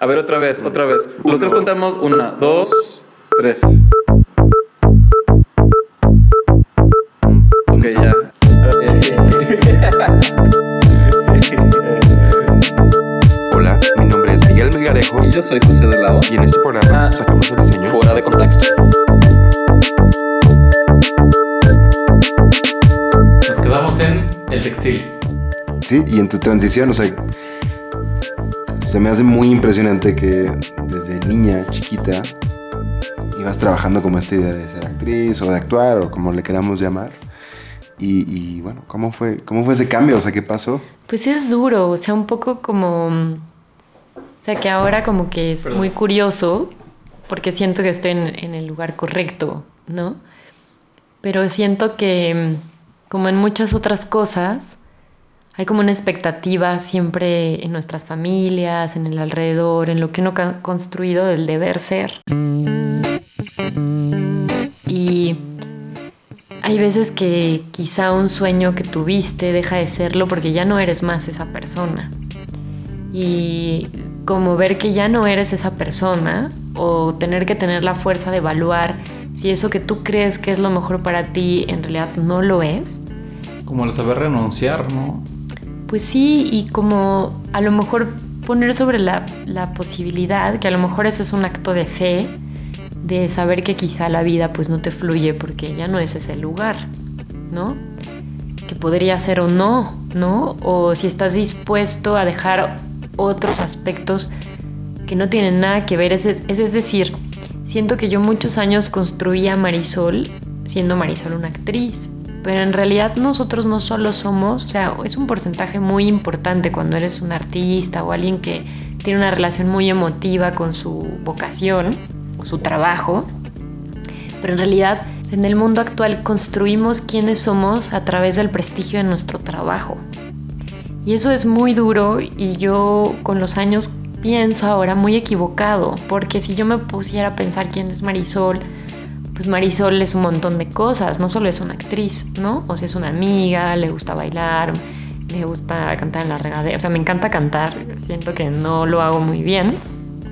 A ver, otra vez, otra vez. Los tres contamos. Una, dos, tres. Ok, ya. Hola, mi nombre es Miguel Melgarejo Y yo soy José de Lao. y en este programa Ah. sacamos el diseño Fuera de contexto. Nos quedamos en el textil. Sí, y en tu transición, o sea, se me hace muy impresionante que desde niña, chiquita, ibas trabajando como esta idea de ser actriz o de actuar o como le queramos llamar. Y, y, bueno, ¿cómo fue, ¿cómo fue ese cambio? O sea, ¿qué pasó? Pues es duro, o sea, un poco como... O sea, que ahora como que es muy curioso, porque siento que estoy en, en el lugar correcto, ¿no? Pero siento que, como en muchas otras cosas, hay como una expectativa siempre en nuestras familias, en el alrededor, en lo que uno ha construido del deber ser. Y hay veces que quizá un sueño que tuviste deja de serlo porque ya no eres más esa persona. Y como ver que ya no eres esa persona o tener que tener la fuerza de evaluar si eso que tú crees que es lo mejor para ti en realidad no lo es. Como el saber renunciar, ¿no? Pues sí, y como a lo mejor poner sobre la, la posibilidad, que a lo mejor ese es un acto de fe, de saber que quizá la vida pues no te fluye porque ya no es ese lugar, ¿no? Que podría ser o no, ¿no? O si estás dispuesto a dejar otros aspectos que no tienen nada que ver, es, es, es decir, siento que yo muchos años construía Marisol siendo Marisol una actriz, pero en realidad nosotros no solo somos, o sea, es un porcentaje muy importante cuando eres un artista o alguien que tiene una relación muy emotiva con su vocación o su trabajo, pero en realidad en el mundo actual construimos quiénes somos a través del prestigio de nuestro trabajo. Y eso es muy duro y yo con los años pienso ahora muy equivocado, porque si yo me pusiera a pensar quién es Marisol, pues Marisol es un montón de cosas, no solo es una actriz, ¿no? O sea, es una amiga, le gusta bailar, me gusta cantar en la regadera, o sea, me encanta cantar, siento que no lo hago muy bien,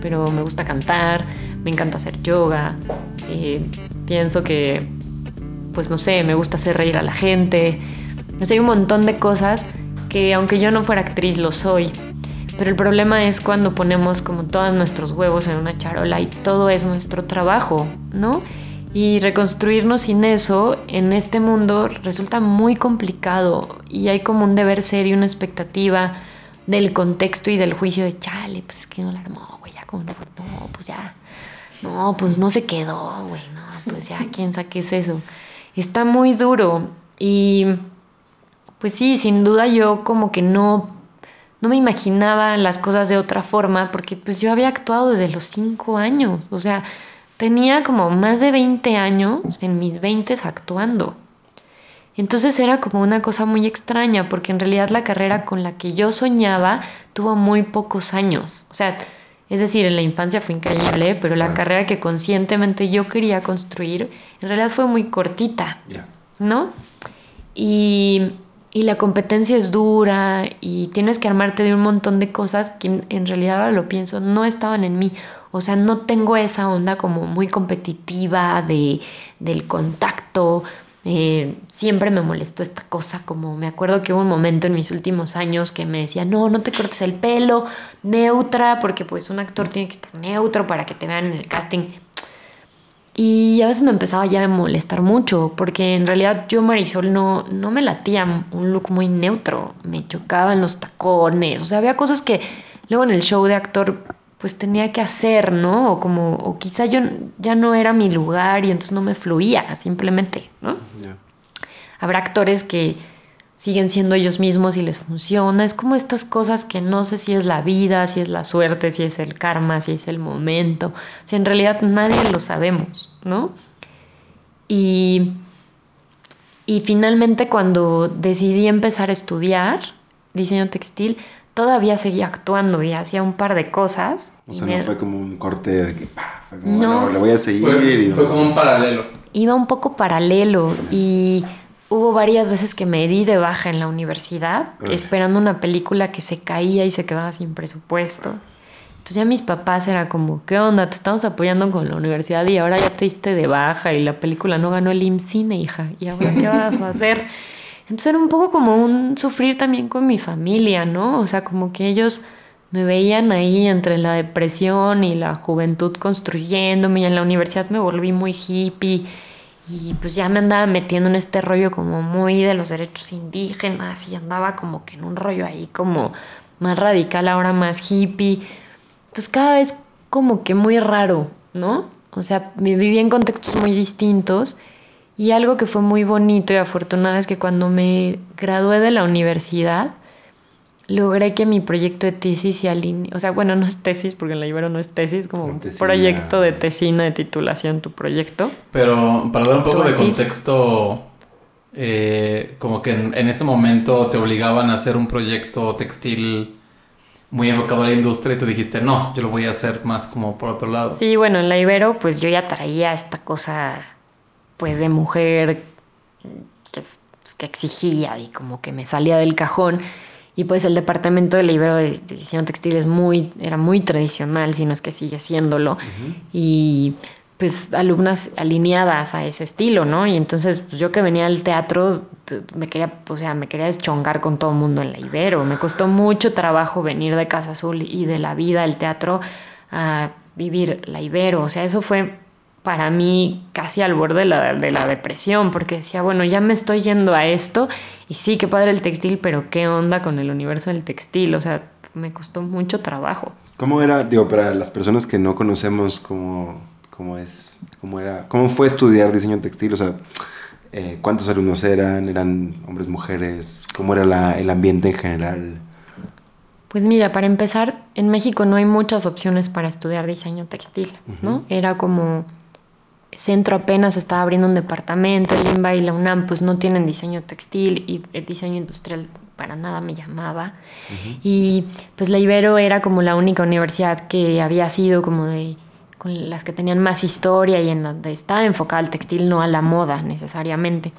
pero me gusta cantar, me encanta hacer yoga, eh, pienso que, pues no sé, me gusta hacer reír a la gente, o sea, hay un montón de cosas que aunque yo no fuera actriz lo soy, pero el problema es cuando ponemos como todos nuestros huevos en una charola y todo es nuestro trabajo, ¿no? Y reconstruirnos sin eso en este mundo resulta muy complicado y hay como un deber ser y una expectativa del contexto y del juicio de chale, pues es que no la armó, güey, ya como no, no, pues ya, no, pues no se quedó, güey, no, pues ya, quién sabe qué es eso. Está muy duro y pues sí, sin duda yo como que no, no me imaginaba las cosas de otra forma porque pues yo había actuado desde los cinco años, o sea, tenía como más de 20 años en mis 20 actuando. Entonces era como una cosa muy extraña porque en realidad la carrera con la que yo soñaba tuvo muy pocos años. O sea, es decir, en la infancia fue increíble, pero la carrera que conscientemente yo quería construir en realidad fue muy cortita, ¿no? Y, y la competencia es dura y tienes que armarte de un montón de cosas que en realidad ahora lo pienso, no estaban en mí. O sea, no tengo esa onda como muy competitiva de, del contacto. Eh, siempre me molestó esta cosa, como me acuerdo que hubo un momento en mis últimos años que me decía, no, no te cortes el pelo, neutra, porque pues un actor tiene que estar neutro para que te vean en el casting. Y a veces me empezaba ya a molestar mucho, porque en realidad yo, Marisol, no, no me latía un look muy neutro, me chocaban los tacones, o sea, había cosas que luego en el show de actor pues tenía que hacer, ¿no? O como, o quizá yo ya no era mi lugar y entonces no me fluía, simplemente, ¿no? Habrá actores que siguen siendo ellos mismos y les funciona. Es como estas cosas que no sé si es la vida, si es la suerte, si es el karma, si es el momento. O sea, en realidad nadie lo sabemos, ¿no? Y, y finalmente cuando decidí empezar a estudiar diseño textil, todavía seguía actuando y hacía un par de cosas. O sea, me- no fue como un corte de que, pa, fue como, No. bueno, le voy a seguir. Fue, y fue vamos como a- un paralelo. iba un poco paralelo y hubo varias veces que me di de baja en la universidad esperando una película que se caía y se quedaba sin presupuesto. Entonces ya mis papás era como, ¿qué onda? Te estamos apoyando con la universidad y ahora ya te diste de baja y la película no ganó el IMCINE, hija. ¿Y ahora qué vas a hacer? Entonces era un poco como un sufrir también con mi familia, ¿no? O sea, como que ellos me veían ahí entre la depresión y la juventud construyéndome y en la universidad me volví muy hippie y pues ya me andaba metiendo en este rollo como muy de los derechos indígenas y andaba como que en un rollo ahí como más radical, ahora más hippie. Entonces cada vez como que muy raro, ¿no? O sea, viví en contextos muy distintos y algo que fue muy bonito y afortunado es que cuando me gradué de la universidad, logré que mi proyecto de tesis se alinee. O sea, bueno, no es tesis, porque en la Ibero no es tesis, como un proyecto de tesina de titulación, tu proyecto. Pero para dar un poco de contexto, eh, como que en, ese momento te obligaban a hacer un proyecto textil muy enfocado a la industria y tú dijiste, no, yo lo voy a hacer más como por otro lado. Sí, bueno, en la Ibero pues yo ya traía esta cosa pues de mujer que, pues, que exigía y como que me salía del cajón. Y pues el departamento de libro de, diseño textil es muy, era muy tradicional, si no es que sigue siéndolo. Y pues alumnas alineadas a ese estilo, ¿no? Y entonces pues, yo que venía al teatro me quería, o sea, me quería deschongar con todo el mundo en la Ibero. Me costó mucho trabajo venir de Casa Azul y de la vida del teatro a vivir la Ibero. O sea, eso fue para mí casi al borde de la, de la, depresión, porque decía, bueno, ya me estoy yendo a esto, y sí, qué padre el textil, pero qué onda con el universo del textil, o sea, me costó mucho trabajo. ¿Cómo era, digo, para las personas que no conocemos cómo, cómo es, cómo era, cómo fue estudiar diseño textil, o sea, eh, cuántos alumnos eran, eran hombres, mujeres, cómo era la, el ambiente en general? Pues mira, para empezar, en México no hay muchas opciones para estudiar diseño textil, ¿no? Era como Centro apenas estaba abriendo un departamento, el INBA y la UNAM pues no tienen diseño textil y el diseño industrial para nada me llamaba. Y pues la Ibero era como la única universidad que había sido como de con las que tenían más historia y en donde estaba enfocada al textil, no a la moda necesariamente.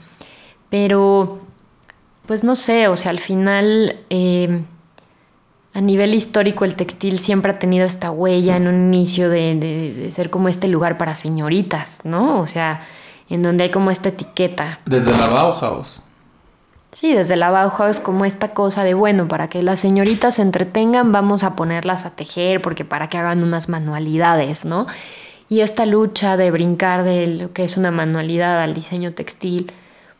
Pero pues no sé, o sea, al final... Eh, a nivel histórico el textil siempre ha tenido esta huella en un inicio de, ser como este lugar para señoritas, ¿no? O sea, en donde hay como esta etiqueta. Desde la Bauhaus. Sí, desde la Bauhaus como esta cosa de, bueno, para que las señoritas se entretengan vamos a ponerlas a tejer, porque para que hagan unas manualidades, ¿no? Y esta lucha de brincar de lo que es una manualidad al diseño textil,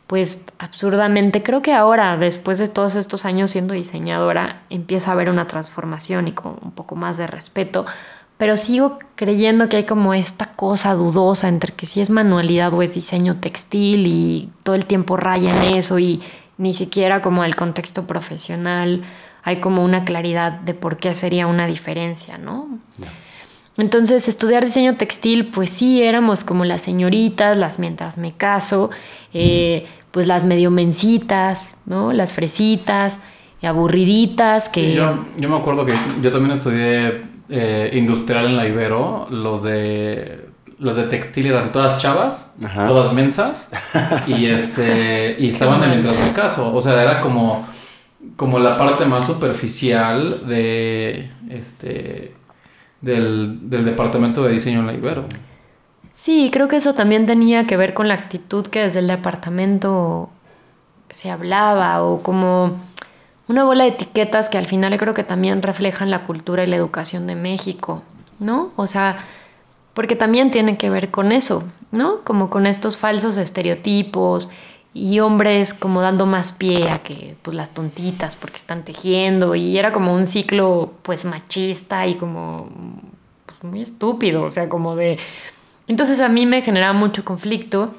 pues absurdamente creo que ahora, después de todos estos años siendo diseñadora, empieza a haber una transformación y con un poco más de respeto, pero sigo creyendo que hay como esta cosa dudosa entre que si es manualidad o es diseño textil y todo el tiempo raya en eso y ni siquiera como el contexto profesional hay como una claridad de por qué sería una diferencia, ¿no? Entonces, estudiar diseño textil, pues sí, éramos como las señoritas, las mientras me caso, eh, pues las medio mencitas, ¿no? Las fresitas, aburriditas, que... yo, me acuerdo que yo también estudié eh, industrial en la Ibero, los de... Los de textil eran todas chavas, todas mensas, y este y estaban de mientras me caso. O sea, era como, como la parte más superficial de este del, del departamento de diseño en la Ibero. Sí, creo que eso también tenía que ver con la actitud que desde el departamento se hablaba o como una bola de etiquetas que al final creo que también reflejan la cultura y la educación de México, ¿no? O sea, porque también tiene que ver con eso, ¿no? Como con estos falsos estereotipos y hombres como dando más pie a que pues las tontitas porque están tejiendo y era como un ciclo pues machista y como pues, muy estúpido, o sea, como de entonces a mí me generaba mucho conflicto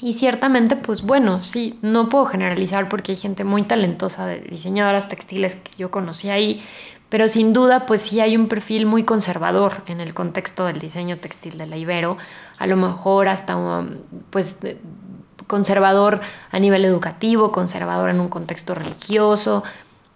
y ciertamente, pues bueno, sí, no puedo generalizar porque hay gente muy talentosa de diseñadoras textiles que yo conocí ahí, pero sin duda, pues sí hay un perfil muy conservador en el contexto del diseño textil de la Ibero, a lo mejor hasta, um, pues, conservador a nivel educativo, conservador en un contexto religioso,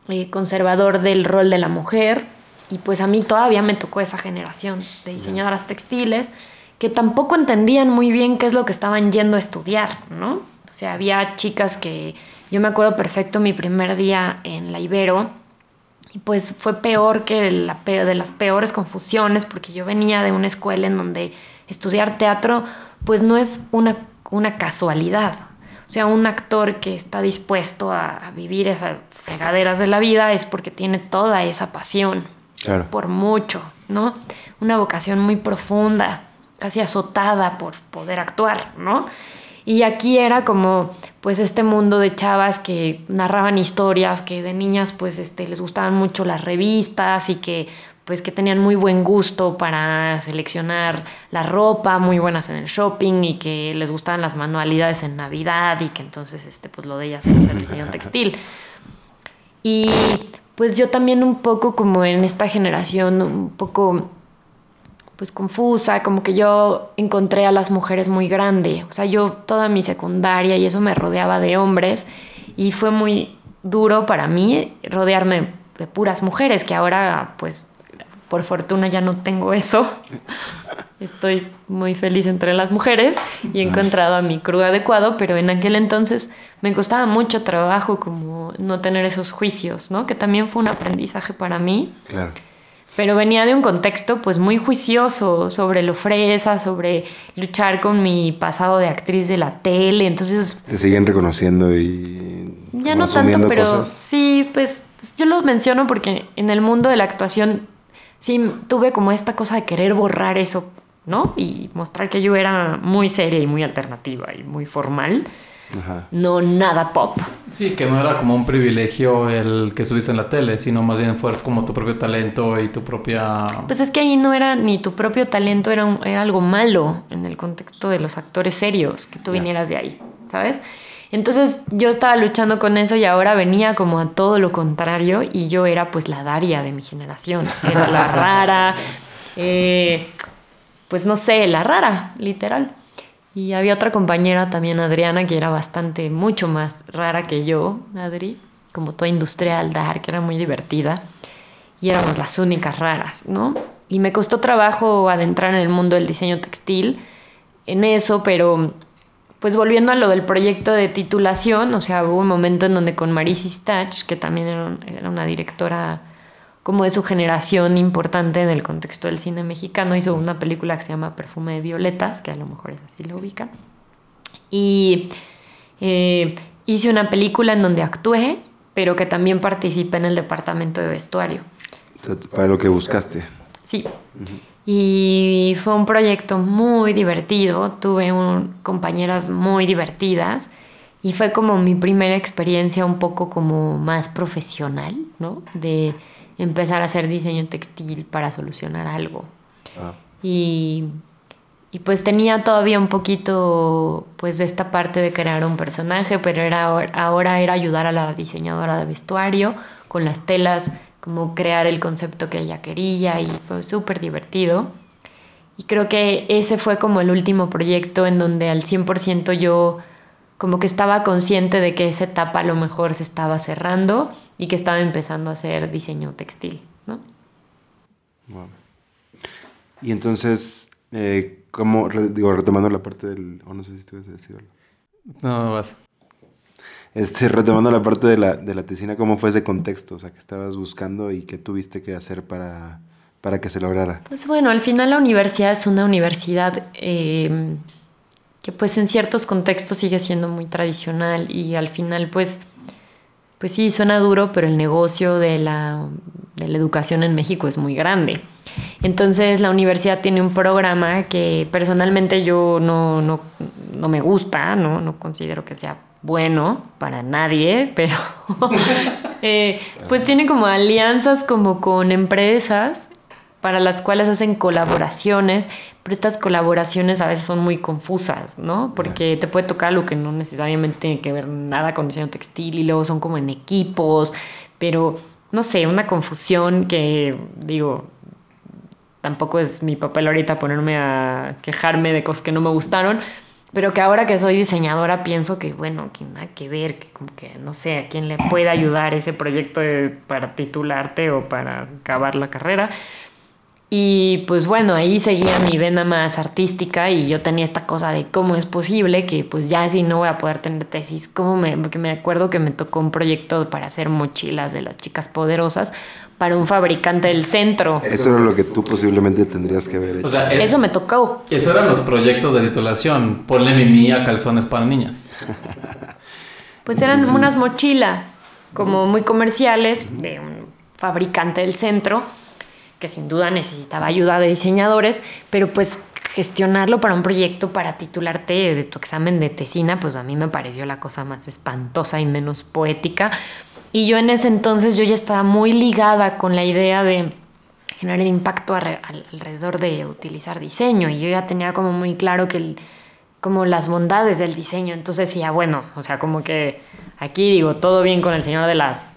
eh, conservador del rol de la mujer, y pues a mí todavía me tocó esa generación de diseñadoras textiles que tampoco entendían muy bien qué es lo que estaban yendo a estudiar, ¿no? O sea, había chicas que, yo me acuerdo perfecto mi primer día en la Ibero, Y pues fue peor que la de las peores confusiones, porque yo venía de una escuela en donde estudiar teatro, pues no es una, una casualidad. O sea, un actor que está dispuesto a, vivir esas fregaderas de la vida es porque tiene toda esa pasión. Por mucho, ¿no? Una vocación muy profunda, casi azotada por poder actuar, ¿no? Y aquí era como pues este mundo de chavas que narraban historias, que de niñas pues este, les gustaban mucho las revistas y que pues que tenían muy buen gusto para seleccionar la ropa, muy buenas en el shopping y que les gustaban las manualidades en Navidad y que entonces este pues lo de ellas era el diseño textil. Y pues yo también un poco como en esta generación un poco pues confusa, como que yo encontré a las mujeres muy grande, o sea, yo toda mi secundaria y eso me rodeaba de hombres y fue muy duro para mí rodearme de puras mujeres, que ahora pues por fortuna ya no tengo eso. Estoy muy feliz entre las mujeres y he encontrado a mi crew adecuado, pero en aquel entonces me costaba mucho trabajo como no tener esos juicios, ¿no? Que también fue un aprendizaje para mí. Claro pero venía de un contexto pues muy juicioso sobre lo fresa, sobre luchar con mi pasado de actriz de la tele, entonces... Te siguen reconociendo y... Ya no tanto, pero sí, pues, pues, yo lo menciono porque en el mundo de la actuación sí tuve como esta cosa de querer borrar eso, ¿no? Y mostrar que yo era muy seria y muy alternativa y muy formal no nada pop. Sí, que no era como un privilegio el que subiste en la tele, sino más bien fueras como tu propio talento y tu propia... Pues es que ahí no era ni tu propio talento, era, era algo malo en el contexto de los actores serios, que tú vinieras de ahí, ¿sabes? Entonces yo estaba luchando con eso y ahora venía como a todo lo contrario y yo era pues la Daria de mi generación, era la rara, eh, pues no sé, la rara, literal. Y había otra compañera también, Adriana, que era bastante, mucho más rara que yo, Adri, como toda industrial, dar, que era muy divertida. Y éramos las únicas raras, ¿no? Y me costó trabajo adentrar en el mundo del diseño textil, en eso, pero pues volviendo a lo del proyecto de titulación, o sea, hubo un momento en donde con Marisi Stach, que también era una directora como de su generación importante en el contexto del cine mexicano. Hizo una película que se llama Perfume de Violetas, que a lo mejor es así lo ubican. Y eh, hice una película en donde actué, pero que también participé en el departamento de vestuario. Para lo que buscaste. Sí. Y fue un proyecto muy divertido. Tuve compañeras muy divertidas. Y fue como mi primera experiencia un poco como más profesional, ¿no? De empezar a hacer diseño textil para solucionar algo. Ah. Y, y, pues tenía todavía un poquito pues de esta parte de crear un personaje, pero era, ahora era ayudar a la diseñadora de vestuario con las telas, como crear el concepto que ella quería y fue súper divertido. Y creo que ese fue como el último proyecto en donde al 100% yo como que estaba consciente de que esa etapa a lo mejor se estaba cerrando y que estaba empezando a hacer diseño textil, ¿no? Y entonces, eh, ¿cómo, digo, retomando la parte del, o no sé si tú a decir algo. No vas. Este, retomando la parte de la, de la tesina, ¿cómo fue ese contexto? O sea, que estabas buscando y qué tuviste que hacer para, para que se lograra. Pues bueno, al final la universidad es una universidad eh, que pues en ciertos contextos sigue siendo muy tradicional y al final pues, pues sí, suena duro, pero el negocio de la, de la educación en México es muy grande. Entonces la universidad tiene un programa que personalmente yo no, no, no me gusta, ¿no? no considero que sea bueno para nadie, pero eh, pues tiene como alianzas como con empresas para las cuales hacen colaboraciones, pero estas colaboraciones a veces son muy confusas, ¿no? Porque te puede tocar lo que no necesariamente tiene que ver nada con diseño textil y luego son como en equipos, pero no sé, una confusión que digo, tampoco es mi papel ahorita ponerme a quejarme de cosas que no me gustaron, pero que ahora que soy diseñadora pienso que, bueno, que nada que ver, que como que no sé a quién le puede ayudar ese proyecto para titularte o para acabar la carrera. Y pues bueno, ahí seguía mi vena más artística y yo tenía esta cosa de cómo es posible que pues ya si no voy a poder tener tesis, cómo me, porque me acuerdo que me tocó un proyecto para hacer mochilas de las chicas poderosas para un fabricante del centro. Eso era lo que tú posiblemente tendrías que ver hecho. O sea, Eso me tocó. eso eran los proyectos de titulación. Ponle mimi a calzones para niñas. Pues eran unas mochilas como muy comerciales de un fabricante del centro que sin duda necesitaba ayuda de diseñadores, pero pues gestionarlo para un proyecto para titularte de tu examen de tesina, pues a mí me pareció la cosa más espantosa y menos poética. Y yo en ese entonces yo ya estaba muy ligada con la idea de generar impacto alre- al- alrededor de utilizar diseño y yo ya tenía como muy claro que como las bondades del diseño. Entonces decía, bueno, o sea, como que aquí digo, todo bien con el señor de las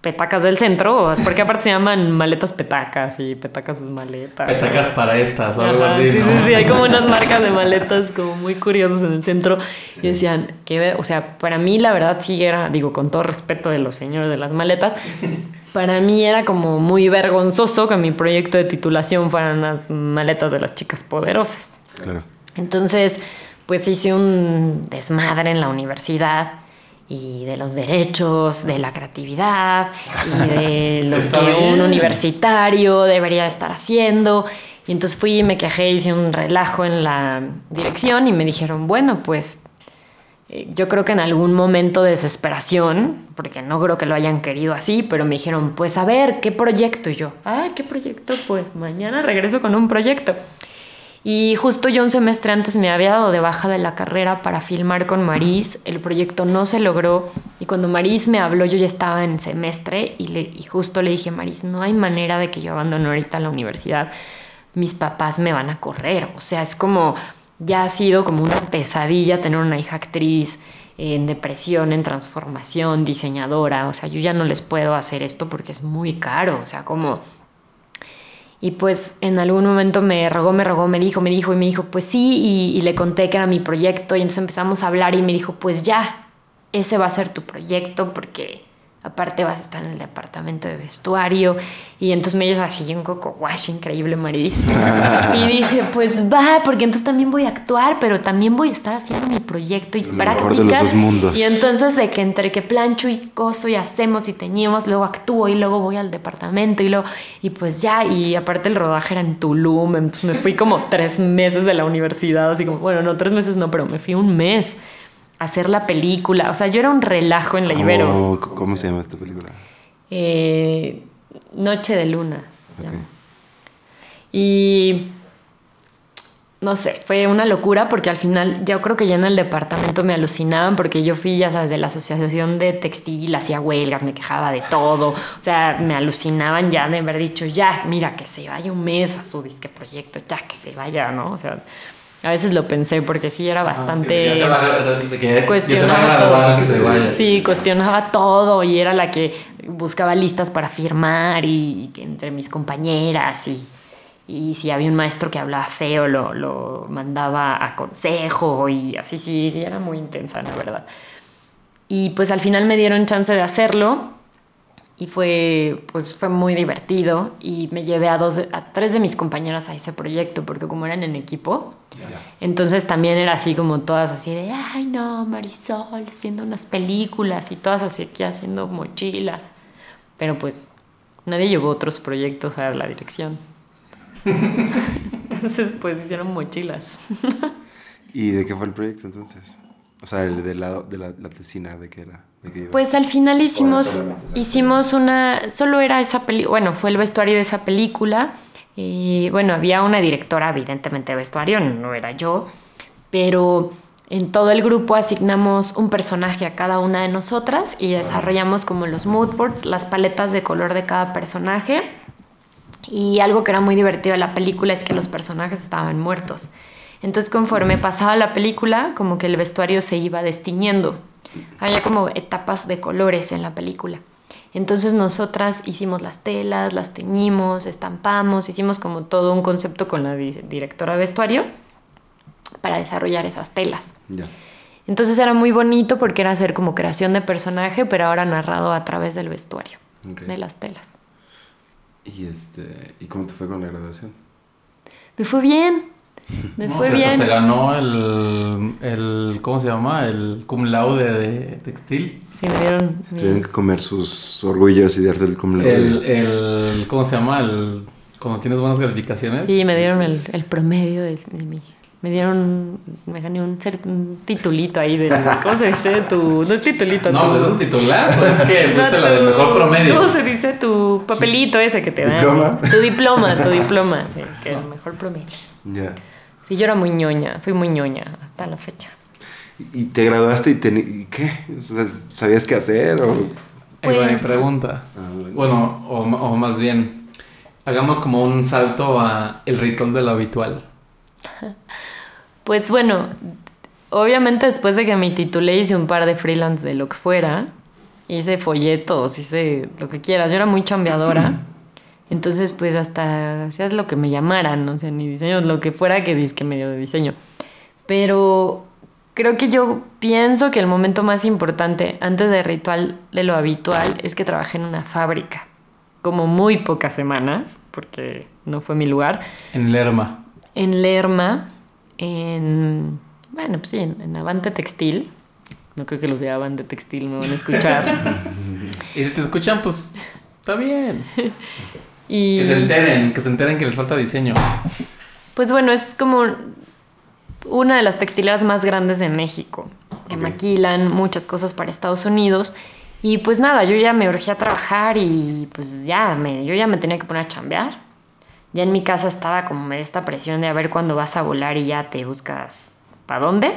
petacas del centro, porque aparte se llaman maletas petacas y petacas sus maletas. Petacas para estas o algo Ajá, así. sí, ¿no? sí, sí, hay como unas marcas de maletas como muy curiosas en el centro. Y decían, que, o sea, para mí la verdad sí era, digo, con todo respeto de los señores de las maletas, para mí era como muy vergonzoso que mi proyecto de titulación fueran las maletas de las chicas poderosas. Claro. Entonces, pues hice un desmadre en la universidad y de los derechos, de la creatividad y de lo que un universitario debería estar haciendo. Y entonces fui y me quejé, hice un relajo en la dirección y me dijeron, bueno, pues eh, yo creo que en algún momento de desesperación, porque no creo que lo hayan querido así, pero me dijeron, pues a ver, ¿qué proyecto? Y yo, ah, ¿qué proyecto? Pues mañana regreso con un proyecto. Y justo yo un semestre antes me había dado de baja de la carrera para filmar con Maris. El proyecto no se logró. Y cuando Maris me habló, yo ya estaba en semestre y, le, y justo le dije, Maris, no hay manera de que yo abandone ahorita la universidad. Mis papás me van a correr. O sea, es como, ya ha sido como una pesadilla tener una hija actriz en depresión, en transformación, diseñadora. O sea, yo ya no les puedo hacer esto porque es muy caro. O sea, como y pues en algún momento me rogó, me rogó, me dijo, me dijo y me dijo, pues sí, y, le conté que era mi proyecto. Y entonces empezamos a hablar y me dijo, pues ya, ese va a ser tu proyecto porque aparte vas a estar en el departamento de vestuario y entonces me dijo así un coco wash increíble Maris. Y dije pues va porque entonces también voy a actuar pero también voy a estar haciendo mi proyecto y mejor de los prácticas. dos mundos. y entonces de que entre que plancho y coso y hacemos y teñimos, luego actúo y luego voy al departamento y luego, y pues ya, y aparte el rodaje era en Tulum, entonces me fui como tres meses de la universidad, así como, bueno, no, tres meses no, pero me fui un mes hacer la película, o sea, yo era un relajo en la Ibero. ¿Cómo, cómo se llama esta película? Eh, Noche de Luna. se Ok. llama. Y no sé, fue una locura porque al final yo creo que ya en el departamento me alucinaban porque yo fui, ya sabes, de la asociación de textil, hacía huelgas, me quejaba de todo. O sea, me alucinaban ya de haber dicho, ya, mira, que se vaya un mes a su disque proyecto, ya que se vaya, ¿no? O sea, a veces lo pensé porque sí era bastante... Sí, va, cuestionaba todo. Sí, cuestionaba todo y era la que buscaba listas para firmar y, entre mis compañeras y, y si había un maestro que hablaba feo lo, lo mandaba a consejo y así, sí, sí, era muy intensa, la verdad. Y pues al final me dieron chance de hacerlo y fue, pues fue muy divertido y me llevé a, dos, a tres de mis compañeras a ese proyecto porque como eran en equipo, entonces también era así como todas así de, ay no, Marisol, haciendo unas películas y todas así aquí haciendo mochilas. Pero pues nadie llevó otros proyectos a la dirección. entonces pues hicieron mochilas. ¿Y de qué fue el proyecto entonces? O sea, el de la, de la, la tesina, ¿de qué era? ¿De qué? Pues al final hicimos, esa hicimos una, solo era esa película, bueno, fue el vestuario de esa película. Y bueno, había una directora, evidentemente, de vestuario, no era yo, pero en todo el grupo asignamos un personaje a cada una de nosotras y desarrollamos como los mood boards, las paletas de color de cada personaje. Y algo que era muy divertido de la película es que los personajes estaban muertos. Entonces conforme pasaba la película, como que el vestuario se iba destiñendo. Había como etapas de colores en la película. Entonces nosotras hicimos las telas, las teñimos, estampamos, hicimos como todo un concepto con la di- directora de vestuario para desarrollar esas telas. Ya. Entonces era muy bonito porque era hacer como creación de personaje, pero ahora narrado a través del vestuario, Ok. de las telas. ¿Y, este, ¿Y cómo te fue con la graduación? Me fue bien. Me No, fue o sea, hasta bien. se ganó el, el, ¿cómo se llama? El cum laude de textil. Sí, me dieron. Tuvieron que comer sus orgullos y darte el cum laude. El, el, ¿cómo se llama? El, cuando tienes buenas calificaciones. Sí, me dieron el, el promedio de, de mi. Me dieron. Me gané un, cer- un titulito ahí de. ¿Cómo se dice? Tu. No es titulito. No, tu- pues es un titulazo, es que No, fuiste la del mejor promedio. ¿Cómo se dice tu papelito ese que te dan? ¿Diploma? Tu diploma, tu diploma. sí, que el mejor promedio. Ya. Sí, yo era muy ñoña, soy muy ñoña hasta la fecha. ¿Y te graduaste y, y qué? O sea, ¿Sabías qué hacer? O... Ahí va mi Pues- pregunta. Ah, bueno. Bueno, o, o más bien, hagamos como un salto a el rincón de lo habitual. Pues bueno, obviamente después de que me titulé hice un par de freelance de lo que fuera. Hice folletos, hice lo que quieras. Yo era muy chambeadora. Entonces, pues hasta hacías lo que me llamaran, o sea, ni diseño, lo que fuera que disque medio de diseño. Pero creo que yo pienso que el momento más importante antes del ritual de lo habitual es que trabajé en una fábrica. Como muy pocas semanas, porque no fue mi lugar En Lerma. en Lerma, en, bueno, pues sí, en, en Avante Textil. No creo que los de Avante Textil me van a escuchar. Y si te escuchan, pues está bien. y Que se enteren, que se enteren que les falta diseño. pues bueno, es como una de las textileras más grandes de México, que maquilan muchas cosas para Estados Unidos. Y pues nada, yo ya me urgía a trabajar y pues ya me, yo ya me tenía que poner a chambear. Ya en mi casa estaba como esta presión de a ver cuándo vas a volar y ya te buscas para dónde.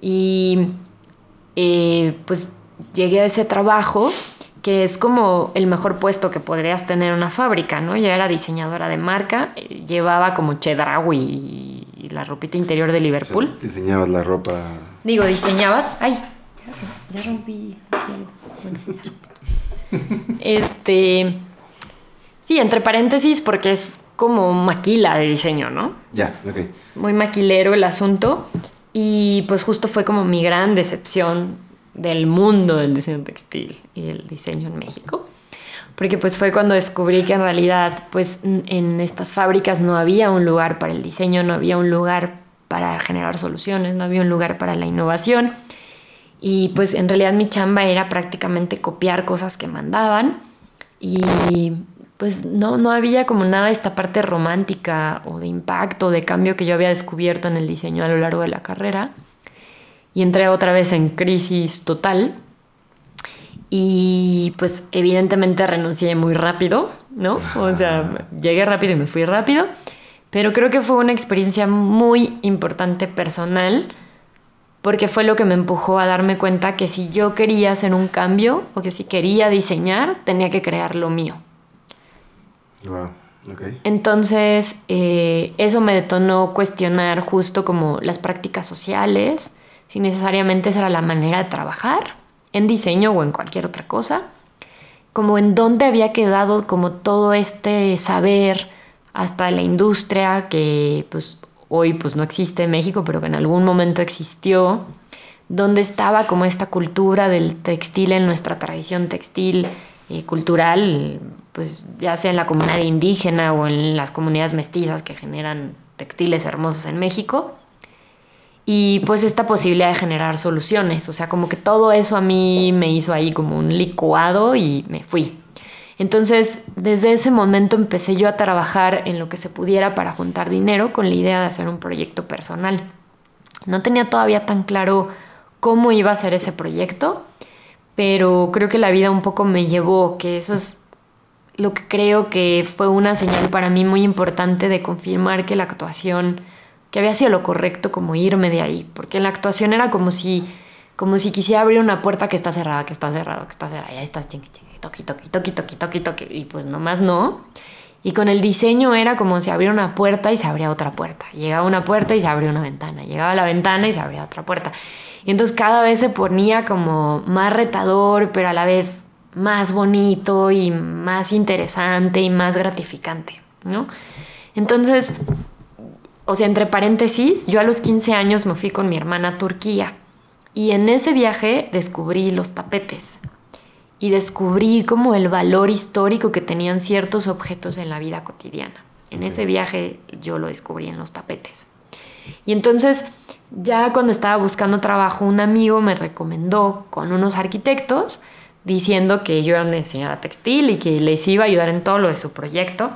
Y eh, pues llegué a ese trabajo que es como el mejor puesto que podrías tener en una fábrica, ¿no? Yo era diseñadora de marca, eh, llevaba como Chedraui y, la ropita interior de O sea, Liverpool. diseñabas la ropa. Digo, diseñabas. ¡Ay! Ya, ya rompí. Bueno. Este. Sí, entre paréntesis, porque es como maquila de diseño, ¿no? Ya, ok. Muy maquilero el asunto. Y pues justo fue como mi gran decepción del mundo del diseño textil y el diseño en México. Porque pues fue cuando descubrí que en realidad pues en estas fábricas no había un lugar para el diseño, no había un lugar para generar soluciones, no había un lugar para la innovación. Y pues en realidad mi chamba era prácticamente copiar cosas que mandaban y pues no, no había como nada de esta parte romántica o de impacto, de cambio que yo había descubierto en el diseño a lo largo de la carrera. Y entré otra vez en crisis total. Y pues evidentemente renuncié muy rápido, ¿no? O sea, llegué rápido y me fui rápido. Pero creo que fue una experiencia muy importante personal porque fue lo que me empujó a darme cuenta que si yo quería hacer un cambio o que si quería diseñar, tenía que crear lo mío. Wow, ok. Entonces, eh, eso me detonó cuestionar justo como las prácticas sociales, si necesariamente esa era la manera de trabajar en diseño o en cualquier otra cosa, como en dónde había quedado como todo este saber hasta la industria que pues hoy pues no existe en México, pero que en algún momento existió, dónde estaba como esta cultura del textil en nuestra tradición textil eh, cultural, pues ya sea en la comunidad indígena o en las comunidades mestizas que generan textiles hermosos en México. Y pues esta posibilidad de generar soluciones, o sea, como que todo eso a mí me hizo ahí como un licuado y me fui. Entonces, desde ese momento empecé yo a trabajar en lo que se pudiera para juntar dinero con la idea de hacer un proyecto personal. No tenía todavía tan claro cómo iba a ser ese proyecto, pero creo que la vida un poco me llevó, que eso es lo que creo que fue una señal para mí muy importante de confirmar que la actuación, que había sido lo correcto como irme de ahí, porque en la actuación era como si, como si quisiera abrir una puerta que está cerrada, que está cerrada, que está cerrada, y ahí estás chingue, chingue, toqui, toqui, toqui, toqui, toqui, toqui, y pues nomás no. Y con el diseño era como si abriera una puerta y se abría otra puerta. Llegaba una puerta y se abría una ventana. Llegaba la ventana y se abría otra puerta. Y entonces cada vez se ponía como más retador, pero a la vez más bonito y más interesante y más gratificante, ¿no? Entonces, o sea, entre paréntesis, yo a los 15 años me fui con mi hermana a Turquía y en ese viaje descubrí los tapetes. y descubrí como el valor histórico que tenían ciertos objetos en la vida cotidiana. En ese viaje yo lo descubrí en los tapetes. Y entonces, ya cuando estaba buscando trabajo, un amigo me recomendó con unos arquitectos diciendo que yo era una diseñadora textil y que les iba a ayudar en todo lo de su proyecto.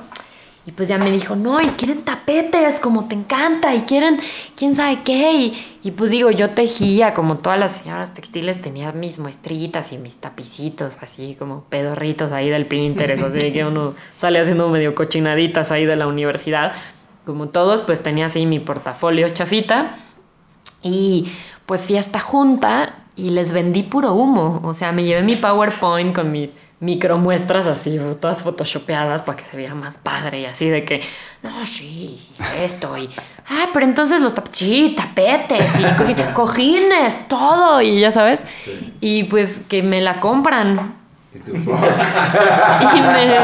Y pues ya me dijo, no, y quieren tapetes, como te encanta, y quieren quién sabe qué. Y, pues digo, yo tejía, como todas las señoras textiles, tenía mis muestritas y mis tapicitos, así como pedorritos ahí del Pinterest, así que uno sale haciendo medio cochinaditas ahí de la universidad. Como todos, pues tenía así mi portafolio chafita. Y pues fui a esta junta y les vendí puro humo. O sea, me llevé mi PowerPoint con mis micromuestras así, todas photoshopeadas para que se viera más padre y así de que, no, sí, esto y, ah, pero entonces los tapetes, sí, tapetes y cojines, todo y ya sabes, y pues que me la compran. Y me,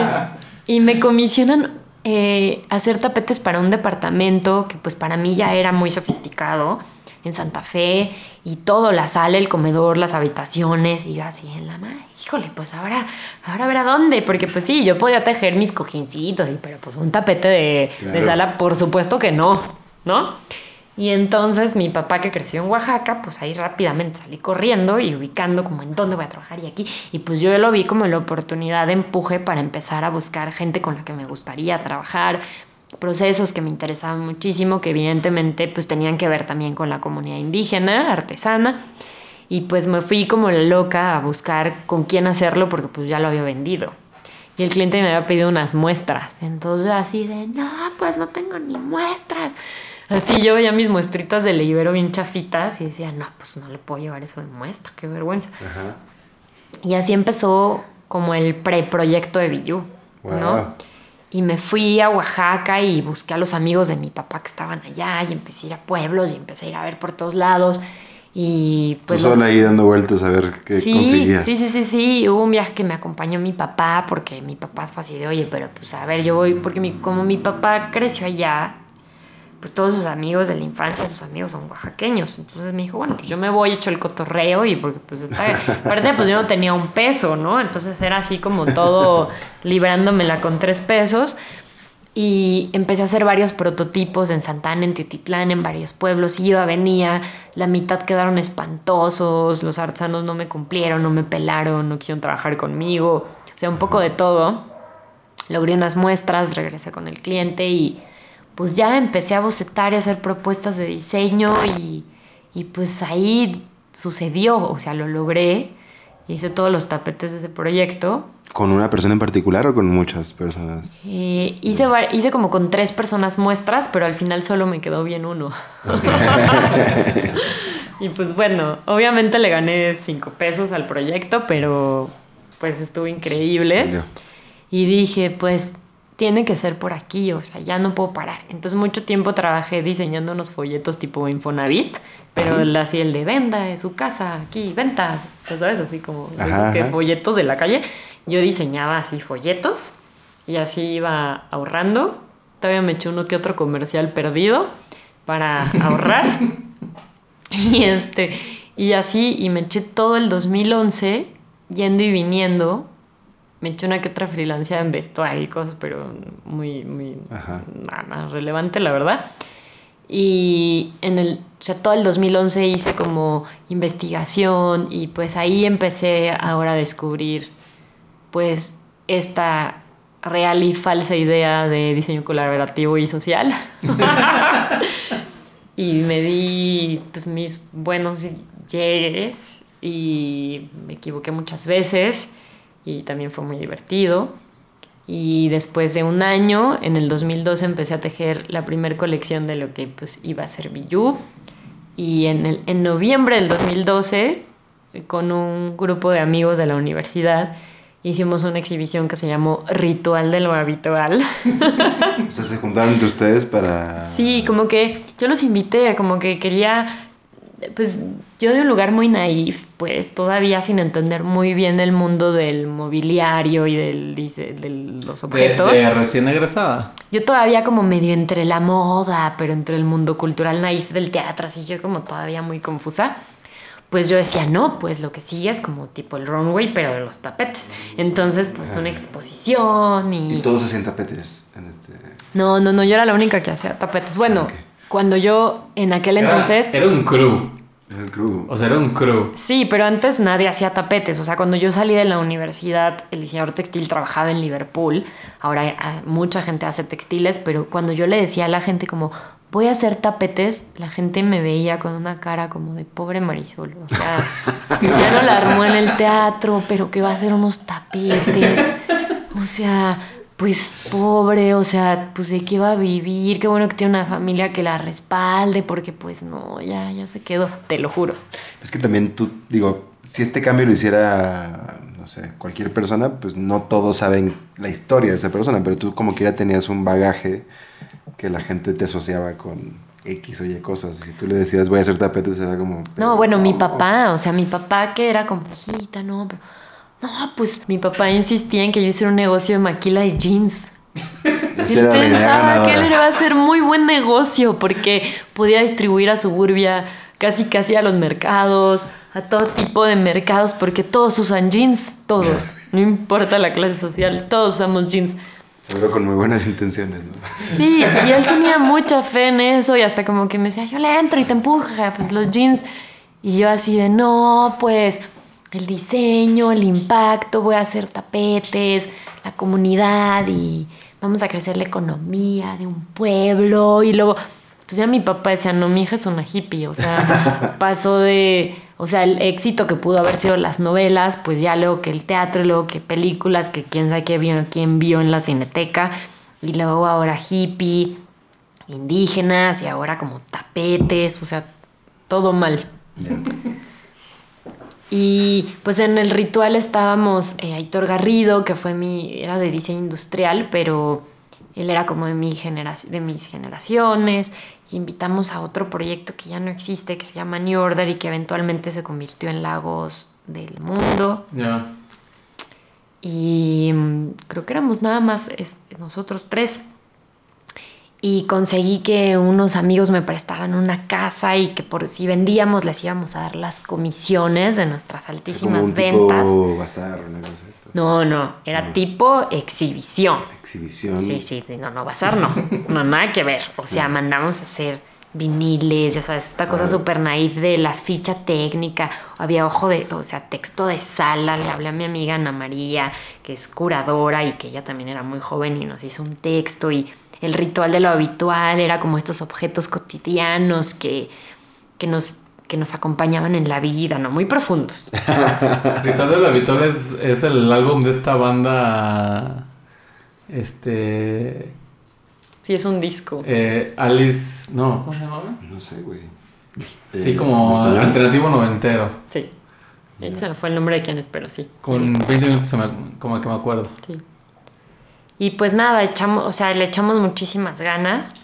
y me comisionan eh, hacer tapetes para un departamento que pues para mí ya era muy sofisticado en Santa Fe y todo, la sala, el comedor, las habitaciones y yo así en la madre híjole, pues ahora, ahora ver a dónde, porque pues sí, yo podía tejer mis cojincitos, y, pero pues un tapete de, de sala, por supuesto que no, ¿no? Y entonces mi papá que creció en Oaxaca, pues ahí rápidamente salí corriendo y ubicando como en dónde voy a trabajar y aquí. Y pues yo lo vi como la oportunidad de empuje para empezar a buscar gente con la que me gustaría trabajar, procesos que me interesaban muchísimo, que evidentemente pues tenían que ver también con la comunidad indígena, artesana. Y pues me fui como la loca a buscar con quién hacerlo porque pues ya lo había vendido. Y el cliente me había pedido unas muestras. Entonces así de, no, pues no tengo ni muestras. Así yo veía mis muestritas de libero bien chafitas y decía, no, pues no le puedo llevar eso de muestra, qué vergüenza. Y así empezó como el preproyecto de Villú, ¿no? Y me fui a Oaxaca y busqué a los amigos de mi papá que estaban allá y empecé a ir a pueblos y empecé a ir a ver por todos lados. Y pues. Tú sola ahí dando vueltas a ver qué sí, conseguías. Sí, sí, sí, sí. Hubo un viaje que me acompañó mi papá, porque mi papá fue así de, oye, pero pues a ver, yo voy, porque mi, como mi papá creció allá, pues todos sus amigos de la infancia, sus amigos son oaxaqueños. Entonces me dijo, bueno, pues yo me voy, hecho el cotorreo y porque pues. Aparte, pues yo no tenía un peso, ¿no? Entonces era así como todo librándomela con tres pesos. Y empecé a hacer varios prototipos en Santana, en Teotitlán, en varios pueblos. Iba, venía, la mitad quedaron espantosos, los artesanos no me cumplieron, no me pelaron, no quisieron trabajar conmigo. O sea, un poco de todo. Logré unas muestras, regresé con el cliente y pues ya empecé a bocetar y a hacer propuestas de diseño y, y pues ahí sucedió, o sea, lo logré. Hice todos los tapetes de ese proyecto ¿Con una persona en particular o con muchas personas? hice, hice como con tres personas muestras, pero al final solo me quedó bien uno. y pues bueno, obviamente le gané cinco pesos al proyecto, pero pues estuvo increíble. Y dije, pues tiene que ser por aquí, o sea, ya no puedo parar. Entonces mucho tiempo trabajé diseñando unos folletos tipo Infonavit, pero así el de venda de su casa, aquí, venta, ¿sabes? Así como que folletos de la calle. Yo diseñaba así folletos y así iba ahorrando. Todavía me eché uno que otro comercial perdido para ahorrar. y este y así y me eché todo el 2011 yendo y viniendo. Me eché una que otra freelancia en vestuario y cosas, pero muy, muy nada, relevante, la verdad. Y en el, o sea, todo el 2011 hice como investigación y pues ahí empecé ahora a descubrir pues esta real y falsa idea de diseño colaborativo y social. y me di pues, mis buenos llegues y me equivoqué muchas veces y también fue muy divertido. Y después de un año, en el 2012, empecé a tejer la primera colección de lo que pues, iba a ser Billú. Y en, el, en noviembre del 2012, con un grupo de amigos de la universidad, hicimos una exhibición que se llamó Ritual de lo Habitual. o sea, se juntaron entre ustedes para... Sí, como que yo los invité, como que quería, pues yo de un lugar muy naif, pues todavía sin entender muy bien el mundo del mobiliario y del, de los objetos. De, recién egresada. Yo todavía como medio entre la moda, pero entre el mundo cultural naif del teatro, así yo como todavía muy confusa pues yo decía, no, pues lo que sigue es como tipo el runway, pero de los tapetes. Entonces, pues una exposición y... Y todos hacían tapetes en este... No, no, no, yo era la única que hacía tapetes. Bueno, Ok. Cuando yo en aquel Era- entonces... Era, un crew. El crew. O sea, era un crew. Sí, pero antes nadie hacía tapetes. O sea, cuando yo salí de la universidad, el diseñador textil trabajaba en Liverpool. Ahora eh, mucha gente hace textiles, pero cuando yo le decía a la gente como voy a hacer tapetes, la gente me veía con una cara como de pobre Marisol. O sea, ya no la armó en el teatro, pero que va a hacer unos tapetes. O sea, pues pobre, o sea, pues de qué va a vivir. Qué bueno que tiene una familia que la respalde, porque pues no, ya, ya se quedó, te lo juro. Es que también tú, digo, si este cambio lo hiciera, no sé, cualquier persona, pues no todos saben la historia de esa persona, pero tú como quiera tenías un bagaje que la gente te asociaba con X o Y cosas. Si tú le decías voy a hacer tapetes, era como... No, bueno, mi papá, o sea, mi papá que era como, hijita, no, pero... No, pues mi papá insistía en que yo hiciera un negocio de maquila de jeans. Era idea pensaba que él iba a hacer muy buen negocio porque podía distribuir a Suburbia casi casi a los mercados, a todo tipo de mercados, porque todos usan jeans, todos. No importa la clase social, todos usamos jeans. Seguro con muy buenas intenciones, ¿no? Sí, y él tenía mucha fe en eso y hasta como que me decía, yo le entro y te empuja, pues los jeans. Y yo así de, no, pues el diseño, el impacto, voy a hacer tapetes, la comunidad y vamos a crecer la economía de un pueblo. Y luego, entonces ya mi papá decía, no, mi hija es una hippie, o sea, pasó de, o sea, el éxito que pudo haber sido las novelas, pues ya luego que el teatro, luego que películas, que quién sabe qué vio, quién vio en la cineteca, y luego ahora hippie, indígenas, y ahora como tapetes, o sea, todo mal. Y pues en el ritual estábamos eh, Aitor Garrido, que fue mi, era de diseño industrial, pero él era como de, mi de mis generaciones. Y invitamos a otro proyecto que ya no existe, que se llama New Order y que eventualmente se convirtió en Lagos del Mundo. Ya. Y mm, creo que éramos nada más es- nosotros tres. Y conseguí que unos amigos me prestaran una casa y que por si vendíamos les íbamos a dar las comisiones de nuestras altísimas un ventas. tipo bazar, una cosa de esto. No, no, era tipo exhibición. Exhibición. Sí, sí, no, no, bazar no. No, nada que ver. O sea, mandamos a hacer viniles, ya sabes, esta cosa Claro. súper naif de la ficha técnica. Había ojo de, o sea, texto de sala. Le hablé a mi amiga Ana María, que es curadora y que ella también era muy joven y nos hizo un texto. Y el ritual de lo habitual era como estos objetos cotidianos que, que nos que nos acompañaban en la vida, ¿no? Muy profundos. Ritual del Habitual es, es el álbum de esta banda. Este. Sí, es un disco. eh, Alice. No, ¿cómo se llamaba? No sé, güey. Sí, Eh, como alternativo noventero. Sí. Ese fue el nombre de quienes, pero sí. Con 20 minutos como que me acuerdo. Sí. Y pues nada, echamos, o sea, le echamos muchísimas ganas.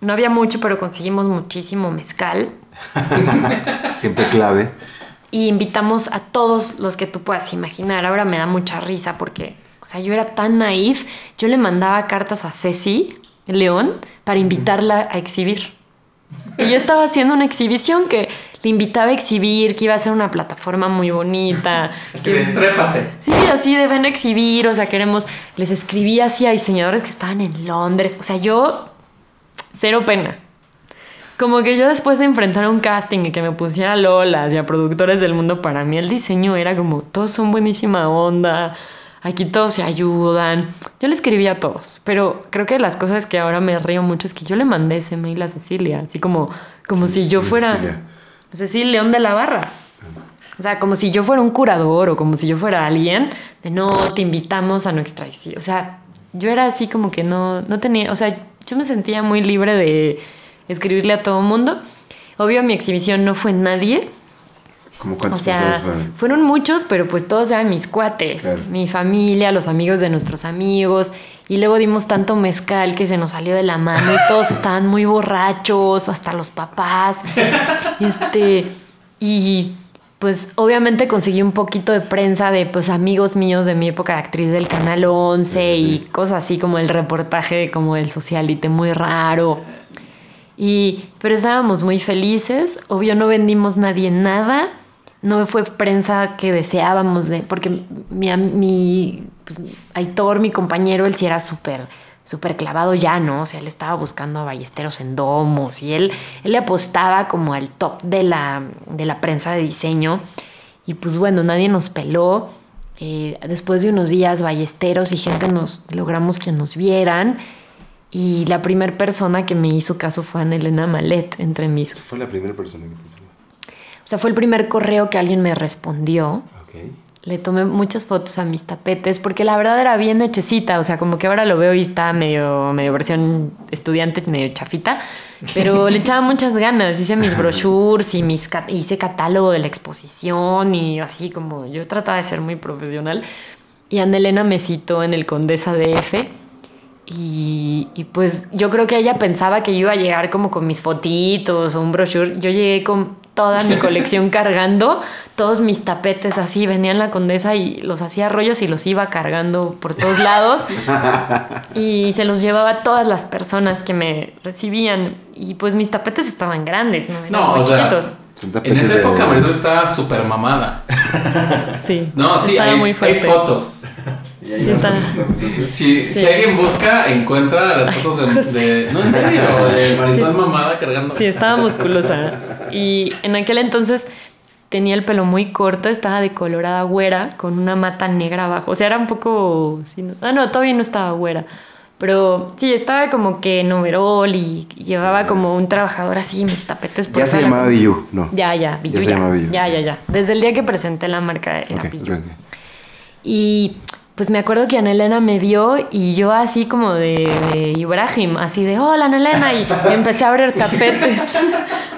No había mucho, pero conseguimos muchísimo mezcal. Siempre clave. Y invitamos a todos los que tú puedas imaginar. Ahora me da mucha risa porque, o sea, yo era tan naif. Yo le mandaba cartas a Ceci León para invitarla a exhibir. Y yo estaba haciendo una exhibición que le invitaba a exhibir, que iba a ser una plataforma muy bonita. Así que- de trépate. Sí, así de ven a exhibir, o sea, queremos, les escribí así a diseñadores que estaban en Londres, o sea, yo, cero pena. Como que yo después de enfrentar a un casting y que me pusiera a Lolas y a productores del mundo, para mí el diseño era como, todos son buenísima onda, aquí todos se ayudan. Yo le escribí a todos, pero creo que las cosas que ahora me río mucho es que yo le mandé ese mail a Cecilia, así como, como si yo ¿Quién es fuera... Cecilia? Cecilia León de la Barra. O sea, como si yo fuera un curador o como si yo fuera alguien, de no, te invitamos a nuestra exhibición. O sea, yo era así como que no, no tenía, o sea, yo me sentía muy libre de escribirle a todo mundo. Obvio, mi exhibición no fue nadie. ¿Cómo O cuántas sea, personas fueron? fueron muchos, pero pues todos eran mis cuates, Claro. mi familia, los amigos de nuestros amigos. Y luego dimos tanto mezcal que se nos salió de la mano y todos estaban muy borrachos, hasta los papás. Este, y pues obviamente conseguí un poquito de prensa de pues amigos míos de mi época de actriz del Canal 11 Sí, sí, y cosas así como el reportaje como el socialite muy raro. Y, pero estábamos muy felices. Obvio, no vendimos nadie nada. No fue prensa que deseábamos de. Porque mi, mi pues, Aitor, mi compañero, él sí era súper súper clavado ya, ¿no? O sea, él estaba buscando a ballesteros en domos y él, él le apostaba como al top de la, de la prensa de diseño. Y pues bueno, nadie nos peló. Eh, después de unos días, ballesteros y gente nos logramos que nos vieran. Y la primera persona que me hizo caso fue Ana Elena Malet, entre mis... Fue la primera persona que te hizo. O sea, fue el primer correo que alguien me respondió. Okay. Le tomé muchas fotos a mis tapetes porque la verdad era bien hechecita, o sea, como que ahora lo veo y está medio, medio versión estudiante, medio chafita, pero le echaba muchas ganas. Hice mis brochures y mis, hice catálogo de la exposición y así como yo trataba de ser muy profesional. Y Ana Elena me citó en el Condesa DF y, y, pues yo creo que ella pensaba que yo iba a llegar como con mis fotitos o un brochure. Yo llegué con toda mi colección cargando, todos mis tapetes así, venían la condesa y los hacía rollos y los iba cargando por todos lados. y se los llevaba a todas las personas que me recibían. Y pues mis tapetes estaban grandes, ¿no? no, o chiquitos. en esa época Marisol estaba súper mamada. Sí. No, sí, hay, hay fotos. Si, si, alguien busca, encuentra las fotos de, No, en serio, de Marisol mamada cargando. Sí, estaba musculosa. Y en aquel entonces tenía el pelo muy corto, estaba de colorada güera con una mata negra abajo. O sea, era un poco. Ah, no, todavía no estaba güera. Pero sí, estaba como que en overall y llevaba como un trabajador así, mis tapetes. ya se llamaba Billu, ¿no? Ya, ya, Billu. Ya, ya, ya, ya, Desde el día que presenté la marca era okay, Y pues me acuerdo que Ana Elena me vio y yo así como de, Ibrahim, así de, hola Ana Elena, y empecé a abrir tapetes.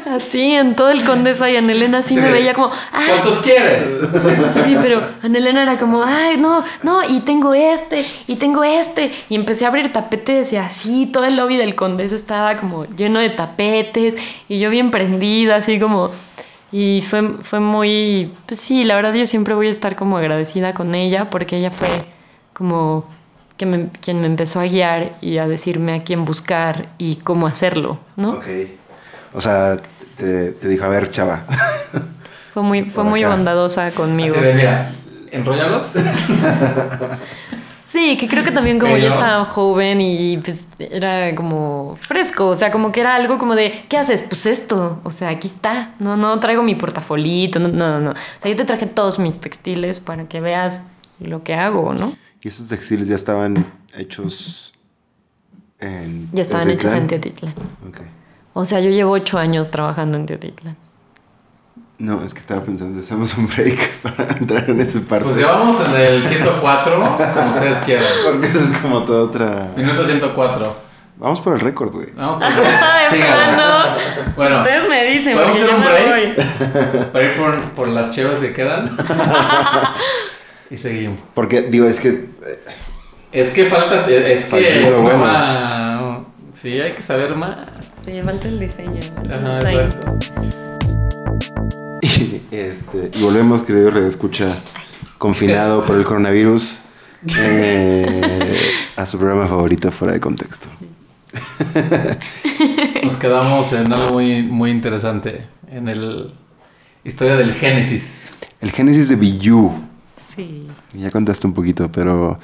Así, en todo el Condesa y Ana Elena así me veía como, ¿cuántos quieres? Sí, pero Ana Elena era como, ay, no, no, y tengo este, y tengo este. Y empecé a abrir tapetes y así, todo el lobby del Condesa estaba como lleno de tapetes y yo bien prendida, así como... Y fue, fue muy, pues sí, la verdad yo siempre voy a estar como agradecida con ella porque ella fue como que me, quien me empezó a guiar y a decirme a quién buscar y cómo hacerlo, ¿no? Ok. O sea, te, te dijo, a ver, chava. Fue muy, fue muy bondadosa conmigo. Así de, mira, enróllalos. Sí, que creo que también como yo estaba joven y pues era como fresco, o sea, como que era algo como de, ¿qué haces? Pues esto, o sea, aquí está, no, no traigo mi portafolito, no, no, no. O sea, yo te traje todos mis textiles para que veas lo que hago, ¿no? ¿Y esos textiles ya estaban hechos en Ya estaban hechos en Teotitlán. Ok. O sea, yo llevo ocho años trabajando en Teotitlán. No, es que estaba pensando, hacemos un break para entrar en ese parte. Pues ya vamos en el 104, como ustedes quieran. Porque eso es como toda otra. Minuto 104. Vamos por el récord, güey. Vamos por el récord. Bueno, ustedes me dicen, ¿podemos hacer un break? Para ir por, por las chevas que quedan. y seguimos. Porque, digo, es que. Es que falta. Es que. Bueno. Sí, hay que saber más. Sí, falta el diseño. Ajá, exacto. Este, y volvemos, querido escucha confinado por el coronavirus, eh, a su programa favorito fuera de contexto. Nos quedamos en algo muy, muy interesante, en el historia del Génesis. El Génesis de Biyu. Sí. Ya contaste un poquito, pero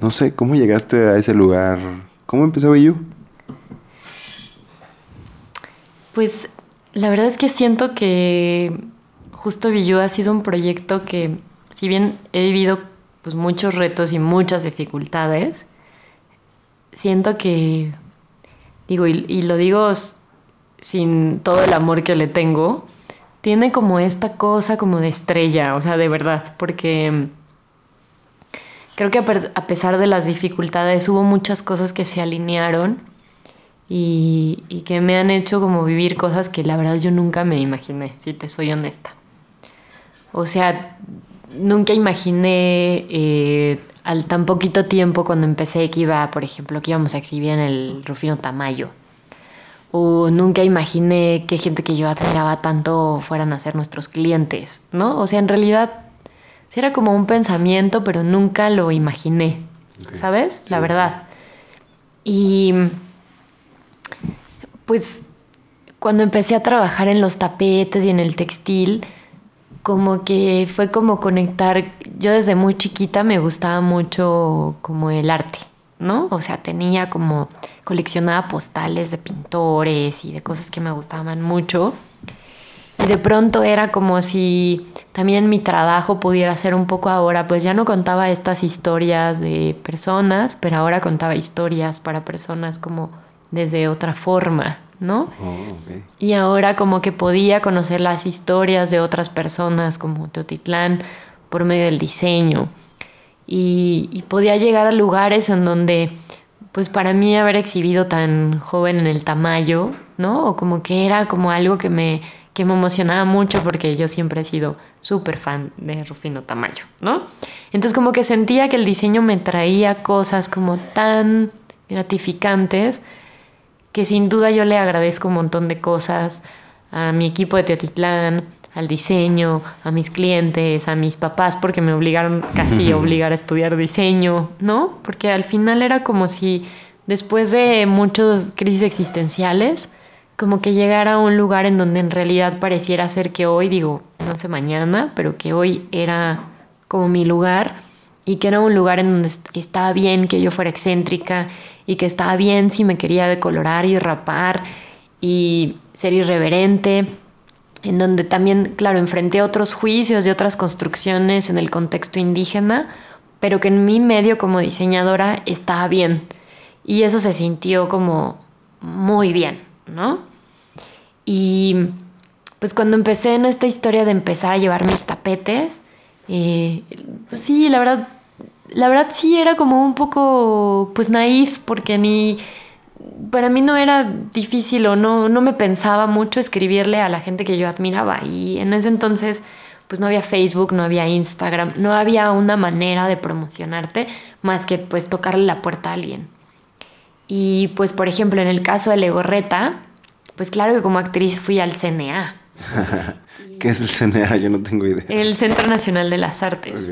no sé, ¿cómo llegaste a ese lugar? ¿Cómo empezó Biyu? Pues la verdad es que siento que justo Villú ha sido un proyecto que, si bien he vivido pues, muchos retos y muchas dificultades, siento que, digo, y, lo digo sin todo el amor que le tengo, tiene como esta cosa como de estrella, o sea, de verdad, porque creo que a pesar de las dificultades hubo muchas cosas que se alinearon y, y, que me han hecho como vivir cosas que la verdad yo nunca me imaginé, si te soy honesta. O sea, nunca imaginé eh, al tan poquito tiempo cuando empecé que iba, por ejemplo, que íbamos a exhibir en el Rufino Tamayo. O nunca imaginé que gente que yo admiraba tanto fueran a ser nuestros clientes, ¿no? O sea, en realidad sí era como un pensamiento, pero nunca lo imaginé, ¿sabes? La verdad. Y pues cuando empecé a trabajar en los tapetes y en el textil, como que fue como conectar, yo desde muy chiquita me gustaba mucho como el arte, ¿no? O sea, tenía como coleccionaba postales de pintores y de cosas que me gustaban mucho. Y de pronto era como si también mi trabajo pudiera ser un poco ahora, pues ya no contaba estas historias de personas, pero ahora contaba historias para personas como desde otra forma, ¿no? Oh, y ahora como que podía conocer las historias de otras personas como Teotitlán por medio del diseño. Y, y podía llegar a lugares en donde pues para mí haber exhibido tan joven en el Tamayo, ¿no? O como que era como algo que me, que me emocionaba mucho porque yo siempre he sido súper fan de Rufino Tamayo, ¿no? Entonces como que sentía que el diseño me traía cosas como tan gratificantes que sin duda yo le agradezco un montón de cosas a mi equipo de Teotitlán, al diseño, a mis clientes, a mis papás, porque me obligaron casi a obligar a estudiar diseño, ¿no? Porque al final era como si después de muchas crisis existenciales, como que llegara a un lugar en donde en realidad pareciera ser que hoy, digo, no sé mañana, pero que hoy era como mi lugar y que era un lugar en donde estaba bien que yo fuera excéntrica y que estaba bien si me quería decolorar y rapar y ser irreverente en donde también, claro, enfrenté otros juicios y otras construcciones en el contexto indígena, pero que en mi medio como diseñadora estaba bien. Y eso se sintió como muy bien, ¿no? Y pues cuando empecé en esta historia de empezar a llevar mis tapetes, eh, pues sí, la verdad, la verdad sí era como un poco pues naif porque ni para mí no era difícil o no, no me pensaba mucho escribirle a la gente que yo admiraba. Y en ese entonces, pues no había Facebook, no había Instagram, no había una manera de promocionarte más que pues tocarle la puerta a alguien. Y pues, por ejemplo, en el caso de Legorreta, pues claro que como actriz fui al CNA. ¿Qué es el CNA? Yo no tengo idea. El Centro Nacional de las Artes.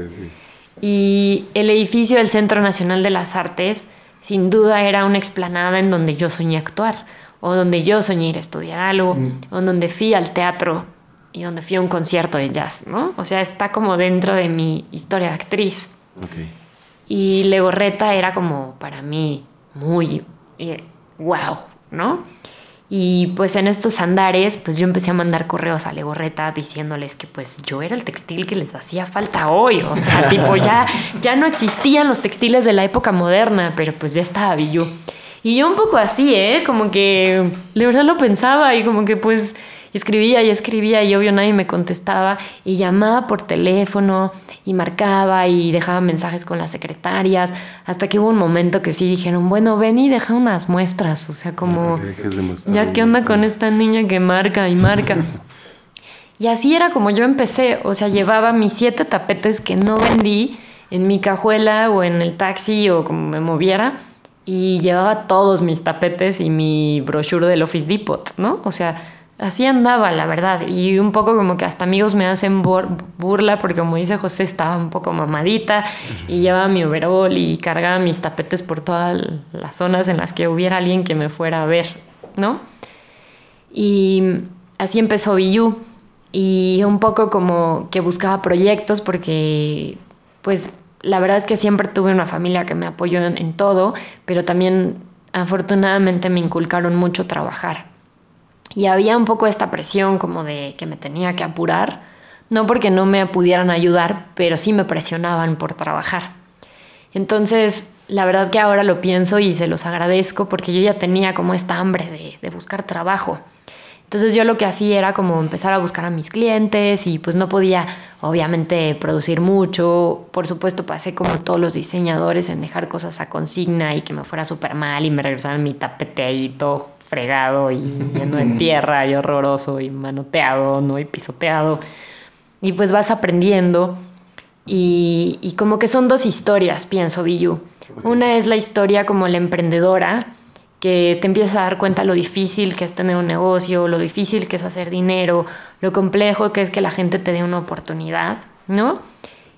Y el edificio del Centro Nacional de las Artes sin duda era una explanada en donde yo soñé actuar, o donde yo soñé ir a estudiar algo, mm. o donde fui al teatro y donde fui a un concierto de jazz, ¿no? O sea, está como dentro de mi historia de actriz. Y Legorreta era como para mí muy wow, eh, ¿no? Y pues en estos andares, pues yo empecé a mandar correos a Legorreta diciéndoles que pues yo era el textil que les hacía falta hoy. O sea, tipo, ya, ya no existían los textiles de la época moderna, pero pues ya estaba Billu. Y yo un poco así, ¿eh? Como que de verdad lo pensaba y como que pues escribía y escribía y obvio nadie me contestaba y llamaba por teléfono y marcaba y dejaba mensajes con las secretarias hasta que hubo un momento que sí dijeron, bueno, ven y deja unas muestras, o sea, como ya qué onda con esta niña que marca y marca. y así era como yo empecé, o sea, llevaba mis siete tapetes que no vendí en mi cajuela o en el taxi o como me moviera y llevaba todos mis tapetes y mi brochure del Office Depot, ¿no? O sea, así andaba, la verdad. Y un poco como que hasta amigos me hacen burla porque como dice José, estaba un poco mamadita y llevaba mi overall y cargaba mis tapetes por todas las zonas en las que hubiera alguien que me fuera a ver, ¿no? Y así empezó Biyu. Y un poco como que buscaba proyectos porque, pues, la verdad es que siempre tuve una familia que me apoyó en todo, pero también afortunadamente me inculcaron mucho trabajar y había un poco esta presión como de que me tenía que apurar, no porque no me pudieran ayudar, pero sí me presionaban por trabajar. Entonces, la verdad que ahora lo pienso y se los agradezco porque yo ya tenía como esta hambre de, de buscar trabajo. Entonces yo lo que hacía era como empezar a buscar a mis clientes y pues no podía obviamente producir mucho. Por supuesto pasé como todos los diseñadores en dejar cosas a consigna y que me fuera súper mal y me regresaran mi tapete ahí todo fregado y lleno de tierra y horroroso y manoteado, ¿no? Y pisoteado. Y pues vas aprendiendo. Y, y como que son dos historias, pienso, Biyu. Una es la historia como la emprendedora, que te empiezas a dar cuenta lo difícil que es tener un negocio, lo difícil que es hacer dinero, lo complejo que es que la gente te dé una oportunidad, ¿no?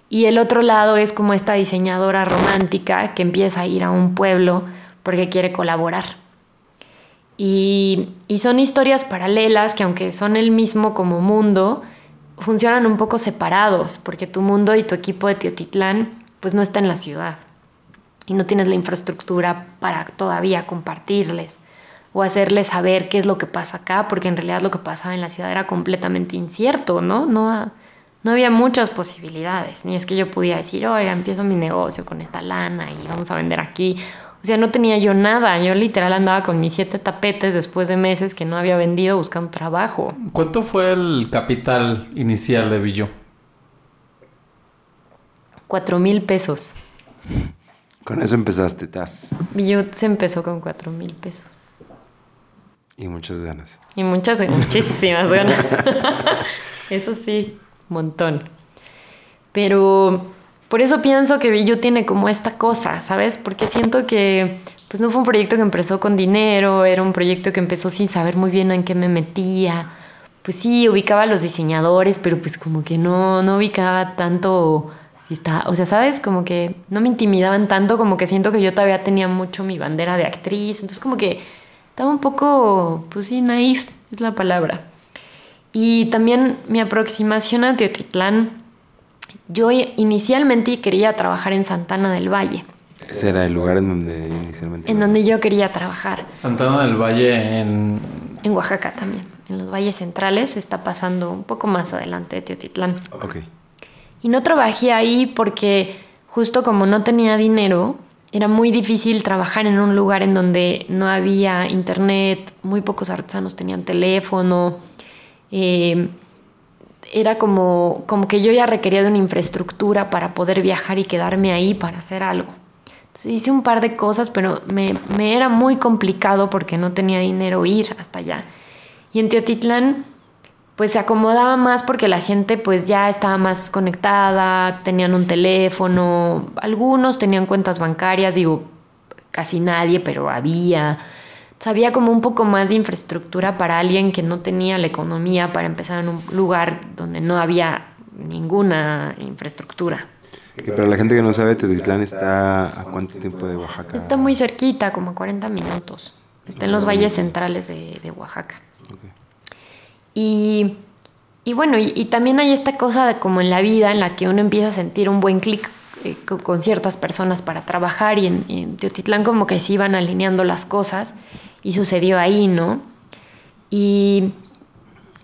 Y el otro lado es como esta diseñadora romántica que empieza a ir a un pueblo porque quiere colaborar Y, son historias paralelas que aunque son el mismo como mundo, funcionan un poco separados, porque tu mundo y tu equipo de Teotitlán pues no está en la ciudad y no tienes la infraestructura para todavía compartirles o hacerles saber qué es lo que pasa acá, porque en realidad lo que pasaba en la ciudad era completamente incierto, ¿no? No, no había muchas posibilidades, ni es que yo pudiera decir, oiga, empiezo mi negocio con esta lana y vamos a vender aquí. O sea, no tenía yo nada, yo literal andaba con mis siete tapetes después de meses que no había vendido buscando trabajo. ¿Cuánto fue el capital inicial de Billo? Cuatro mil pesos. Con eso empezaste, Taz. Billo se empezó con cuatro mil pesos. Y muchas ganas. Y muchas, muchísimas ganas. eso sí, montón. Pero por eso pienso que Billo tiene como esta cosa, ¿sabes? Porque siento que pues no fue un proyecto que empezó con dinero, era un proyecto que empezó sin saber muy bien en qué me metía. Pues sí, ubicaba a los diseñadores, pero pues como que no, no ubicaba tanto está, o sea, ¿sabes? Como que no me intimidaban tanto, como que siento que yo todavía tenía mucho mi bandera de actriz, entonces como que estaba un poco, pues sí, naif es la palabra. Y también mi aproximación a Teotitlán, yo inicialmente quería trabajar en Santana del Valle. Ese era el lugar en donde inicialmente... En donde yo quería trabajar. Santana del Valle en... En Oaxaca también, en los valles centrales, está pasando un poco más adelante de Teotitlán. Ok. Y no trabajé ahí porque justo como no tenía dinero, era muy difícil trabajar en un lugar en donde no había internet, muy pocos artesanos tenían teléfono. Eh, era como, como que yo ya requería de una infraestructura para poder viajar y quedarme ahí para hacer algo. Entonces hice un par de cosas, pero me, me era muy complicado porque no tenía dinero ir hasta allá. Y en Teotitlán pues se acomodaba más porque la gente pues ya estaba más conectada, tenían un teléfono, algunos tenían cuentas bancarias, digo, casi nadie, pero había. Había como un poco más de infraestructura para alguien que no tenía la economía para empezar en un lugar donde no había ninguna infraestructura. Pero la gente que no sabe, Tetitlán está a cuánto tiempo de Oaxaca? Está muy cerquita, como a 40 minutos. Está en los valles centrales de, de Oaxaca. Y, bueno, y, también hay esta cosa de como en la vida en la que uno empieza a sentir un buen clic eh, con, ciertas personas para trabajar y en, Teotitlán como que se iban alineando las cosas y sucedió ahí, ¿no? Y,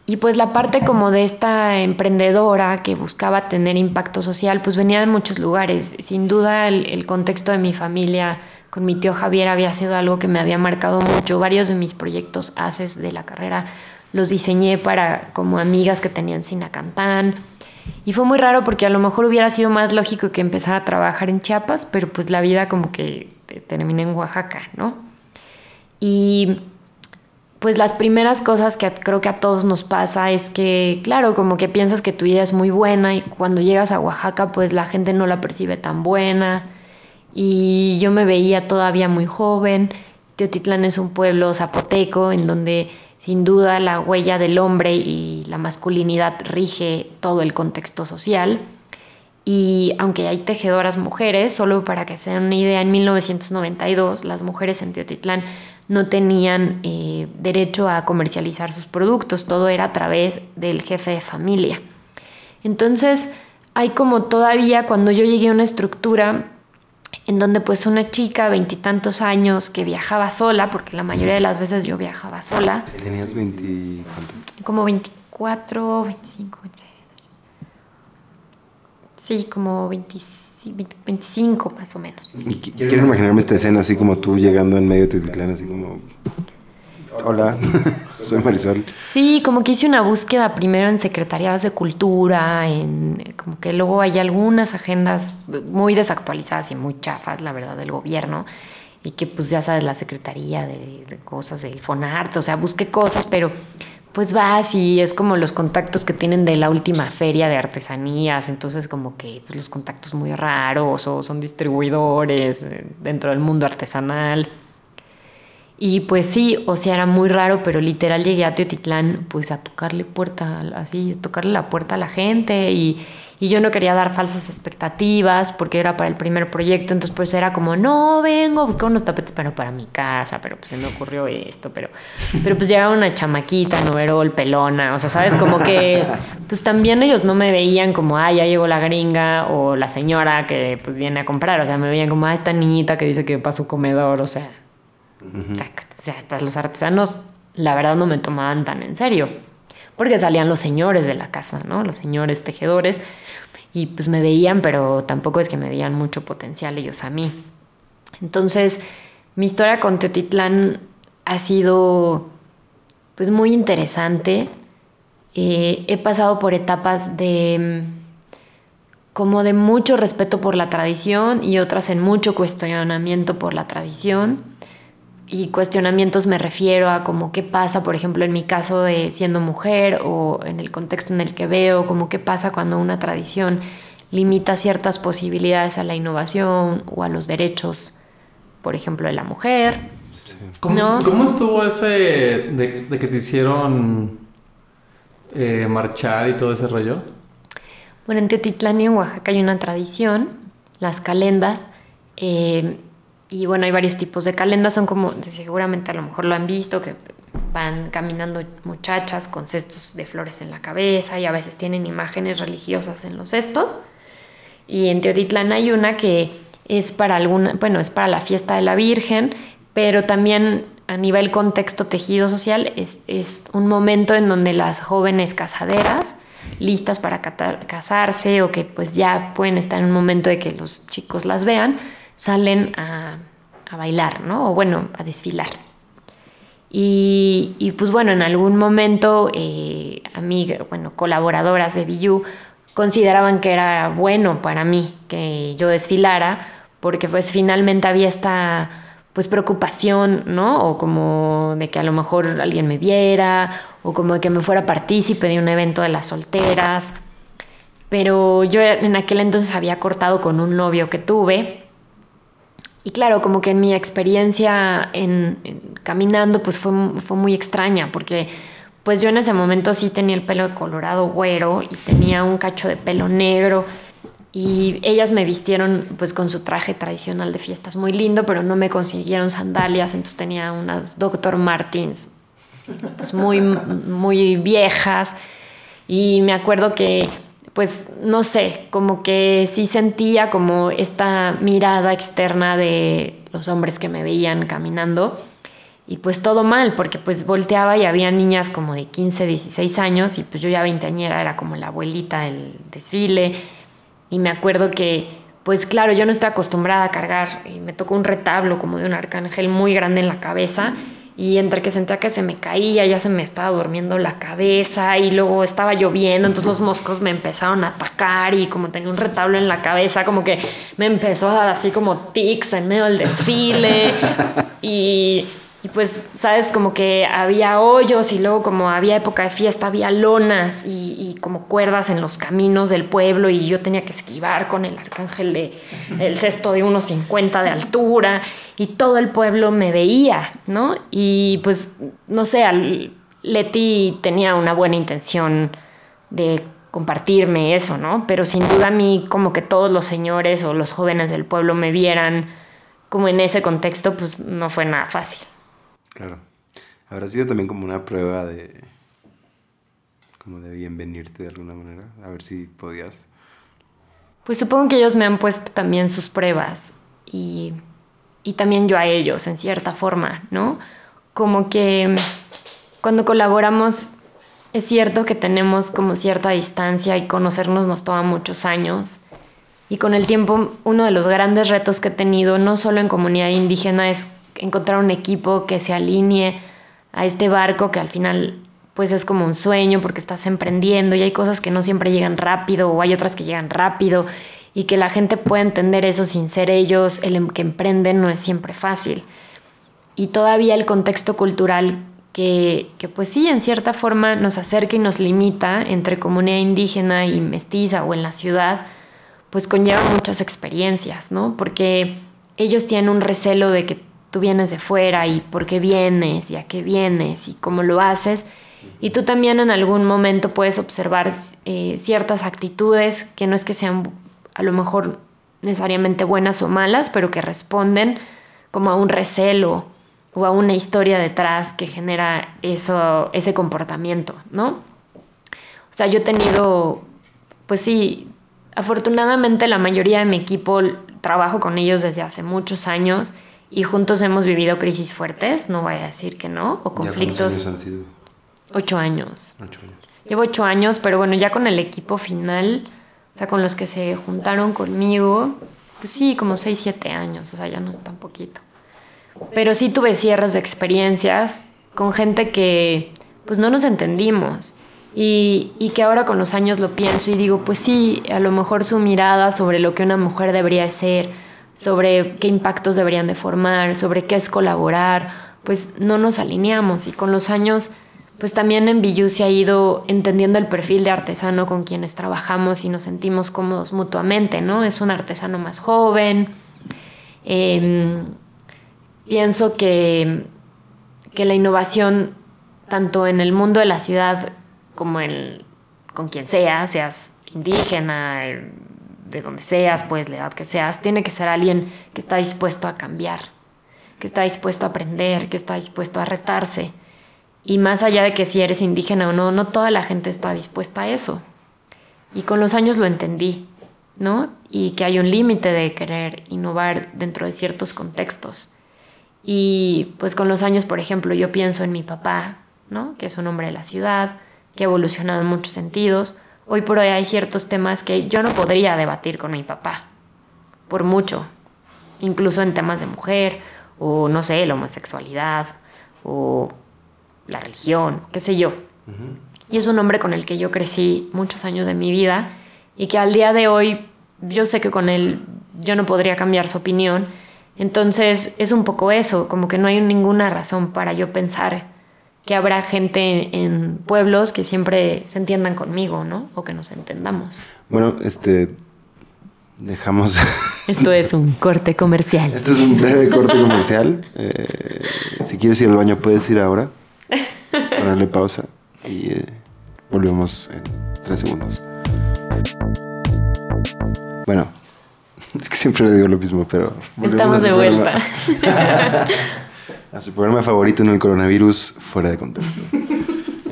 y pues la parte como de esta emprendedora que buscaba tener impacto social, pues venía de muchos lugares. Sin duda el, el, contexto de mi familia con mi tío Javier había sido algo que me había marcado mucho. Varios de mis proyectos haces de la carrera los diseñé para como amigas que tenían Sinacantán. Y fue muy raro porque a lo mejor hubiera sido más lógico que empezara a trabajar en Chiapas, pero pues la vida como que terminé en Oaxaca, ¿no? Y pues las primeras cosas que creo que a todos nos pasa es que, claro, como que piensas que tu idea es muy buena y cuando llegas a Oaxaca pues la gente no la percibe tan buena. Y yo me veía todavía muy joven. Teotitlán es un pueblo zapoteco en donde sin duda la huella del hombre y la masculinidad rige todo el contexto social. Y aunque hay tejedoras mujeres, solo para que se den una idea, en 1992 las mujeres en Teotitlán no tenían eh, derecho a comercializar sus productos, todo era a través del jefe de familia. Entonces, hay como todavía, cuando yo llegué a una estructura en donde pues una chica, veintitantos años, que viajaba sola, porque la mayoría de las veces yo viajaba sola. ¿Tenías 20 Como 24, 25, 26. Sí, como 25 más o menos. Y quiero imaginarme esta escena así como tú llegando en medio de Tutitlán, así como... Hola, soy Marisol. Sí, como que hice una búsqueda primero en secretarías de cultura, en como que luego hay algunas agendas muy desactualizadas y muy chafas, la verdad, del gobierno, y que pues ya sabes, la secretaría de, cosas del Fonarte, o sea, busqué cosas, pero pues vas y es como los contactos que tienen de la última feria de artesanías, entonces como que pues, los contactos muy raros o son distribuidores eh, dentro del mundo artesanal. Y pues sí, o sea, era muy raro, pero literal llegué a Teotitlán pues a tocarle puerta, así, a tocarle la puerta a la gente y, y yo no quería dar falsas expectativas porque era para el primer proyecto, entonces pues era como, no, vengo buscar unos tapetes pero para mi casa, pero pues se me ocurrió esto, pero, pero pues llegaba una chamaquita, noverol, pelona, o sea, sabes, como que pues también ellos no me veían como, ah, ya llegó la gringa o la señora que pues viene a comprar, o sea, me veían como, ah, esta niñita que dice que va a su comedor, o sea, o sea, hasta los artesanos la verdad no me tomaban tan en serio porque salían los señores de la casa, ¿no? Los señores tejedores y pues me veían, pero tampoco es que me veían mucho potencial ellos a mí. Entonces, mi historia con Teotitlán ha sido pues muy interesante. Eh, he pasado por etapas de como de mucho respeto por la tradición y otras en mucho cuestionamiento por la tradición y cuestionamientos me refiero a como qué pasa, por ejemplo, en mi caso de siendo mujer o en el contexto en el que veo, como qué pasa cuando una tradición limita ciertas posibilidades a la innovación o a los derechos, por ejemplo, de la mujer. ¿Cómo, estuvo ese de, que te hicieron eh, marchar y todo ese rollo? Bueno, en Teotitlán y en Oaxaca hay una tradición, las calendas. Eh, y bueno, hay varios tipos de calendas, son como, seguramente a lo mejor lo han visto, que van caminando muchachas con cestos de flores en la cabeza y a veces tienen imágenes religiosas en los cestos. Y en Teotitlán hay una que es para alguna, bueno, es para la fiesta de la Virgen, pero también a nivel contexto tejido social es, es un momento en donde las jóvenes casaderas, listas para casarse o que pues ya pueden estar en un momento de que los chicos las vean, salen a, bailar, ¿no? O bueno, a desfilar. Y, pues bueno, en algún momento eh, bueno, colaboradoras de Biyu consideraban que era bueno para mí que yo desfilara, porque pues finalmente había esta pues preocupación, ¿no? O como de que a lo mejor alguien me viera, o como de que me fuera partícipe de un evento de las solteras. Pero yo en aquel entonces había cortado con un novio que tuve y claro, como que en mi experiencia en, caminando, pues fue, fue muy extraña, porque pues yo en ese momento sí tenía el pelo colorado güero y tenía un cacho de pelo negro y ellas me vistieron pues con su traje tradicional de fiestas muy lindo, pero no me consiguieron sandalias, entonces tenía unas Dr. Martins pues muy, muy viejas y me acuerdo que pues no sé, como que sí sentía como esta mirada externa de los hombres que me veían caminando. Y pues todo mal, porque pues volteaba y había niñas como de 15, 16 años y pues yo ya veinteañera era como la abuelita del desfile. Y me acuerdo que pues claro, yo no estoy acostumbrada a cargar y me tocó un retablo como de un arcángel muy grande en la cabeza y entre que sentía que se me caía, ya se me estaba durmiendo la cabeza y luego estaba lloviendo, entonces los moscos me empezaron a atacar y como tenía un retablo en la cabeza, como que me empezó a dar así como tics en medio del desfile y y pues, sabes, como que había hoyos y luego como había época de fiesta, había lonas y, como cuerdas en los caminos del pueblo y yo tenía que esquivar con el arcángel de el cesto de unos 50 de altura y todo el pueblo me veía, ¿no? Y pues, no sé, Leti tenía una buena intención de compartirme eso, ¿no? Pero sin duda a mí como que todos los señores o los jóvenes del pueblo me vieran como en ese contexto, pues no fue nada fácil. Claro. Habrá sido también como una prueba de. como de bienvenirte de alguna manera. A ver si podías. Pues supongo que ellos me han puesto también sus pruebas y, y también yo a ellos, en cierta forma, ¿no? Como que cuando colaboramos es cierto que tenemos como cierta distancia y conocernos nos toma muchos años. Y con el tiempo, uno de los grandes retos que he tenido, no solo en comunidad indígena, es encontrar un equipo que se alinee a este barco que al final pues es como un sueño porque estás emprendiendo y hay cosas que no siempre llegan rápido o hay otras que llegan rápido y que la gente pueda entender eso sin ser ellos el em, que emprenden no es siempre fácil. Y todavía el contexto cultural que, que pues sí, en cierta forma nos acerca y nos limita entre comunidad indígena y mestiza o en la ciudad, pues conlleva muchas experiencias, ¿no? Porque ellos tienen un recelo de que tú vienes de fuera y por qué vienes y a qué vienes y cómo lo haces. Y tú también en algún momento puedes observar eh, ciertas actitudes que no es que sean a lo mejor necesariamente buenas o malas, pero que responden como a un recelo o a una historia detrás que genera eso, ese comportamiento, ¿no? O sea, yo he tenido, pues sí, afortunadamente la mayoría de mi equipo trabajo con ellos desde hace muchos años y juntos hemos vivido crisis fuertes, no voy a decir que no, o conflictos. años han sido? Ocho años. Ocho años. Llevo ocho años, pero bueno, ya con el equipo final, o sea, con los que se juntaron conmigo, pues sí, como seis, siete años, o sea, ya no es tan poquito. Pero sí tuve cierres de experiencias con gente que pues no nos entendimos y, y, que ahora con los años lo pienso y digo, pues sí, a lo mejor su mirada sobre lo que una mujer debería ser, sobre qué impactos deberían de formar, sobre qué es colaborar, pues no nos alineamos y con los años pues también en Billu se ha ido entendiendo el perfil de artesano con quienes trabajamos y nos sentimos cómodos mutuamente, ¿no? Es un artesano más joven. Eh, pienso que, que la innovación, tanto en el mundo de la ciudad como en, con quien sea, seas indígena, de donde seas, pues la edad que seas, tiene que ser alguien que está dispuesto a cambiar, que está dispuesto a aprender, que está dispuesto a retarse. Y más allá de que si eres indígena o no, no toda la gente está dispuesta a eso. Y con los años lo entendí, ¿no? Y que hay un límite de querer innovar dentro de ciertos contextos. Y pues con los años, por ejemplo, yo pienso en mi papá, ¿no? Que es un hombre de la ciudad, que ha evolucionado en muchos sentidos. Hoy por hoy hay ciertos temas que yo no podría debatir con mi papá, por mucho, incluso en temas de mujer, o no sé, la homosexualidad, o la religión, qué sé yo. Y es un hombre con el que yo crecí muchos años de mi vida y que al día de hoy yo sé que con él yo no podría cambiar su opinión entonces es un poco eso, como que no hay ninguna razón para yo pensar que habrá gente en, pueblos que siempre se entiendan conmigo, ¿no? O que nos entendamos. Bueno, este dejamos. Esto es un corte comercial. Esto es un breve corte comercial. Eh, si quieres ir al baño, puedes ir ahora. Ponerle pausa y eh, volvemos en tres segundos. Bueno, Es que siempre le digo lo mismo, pero... Estamos de vuelta. A su programa favorito en el coronavirus, fuera de contexto.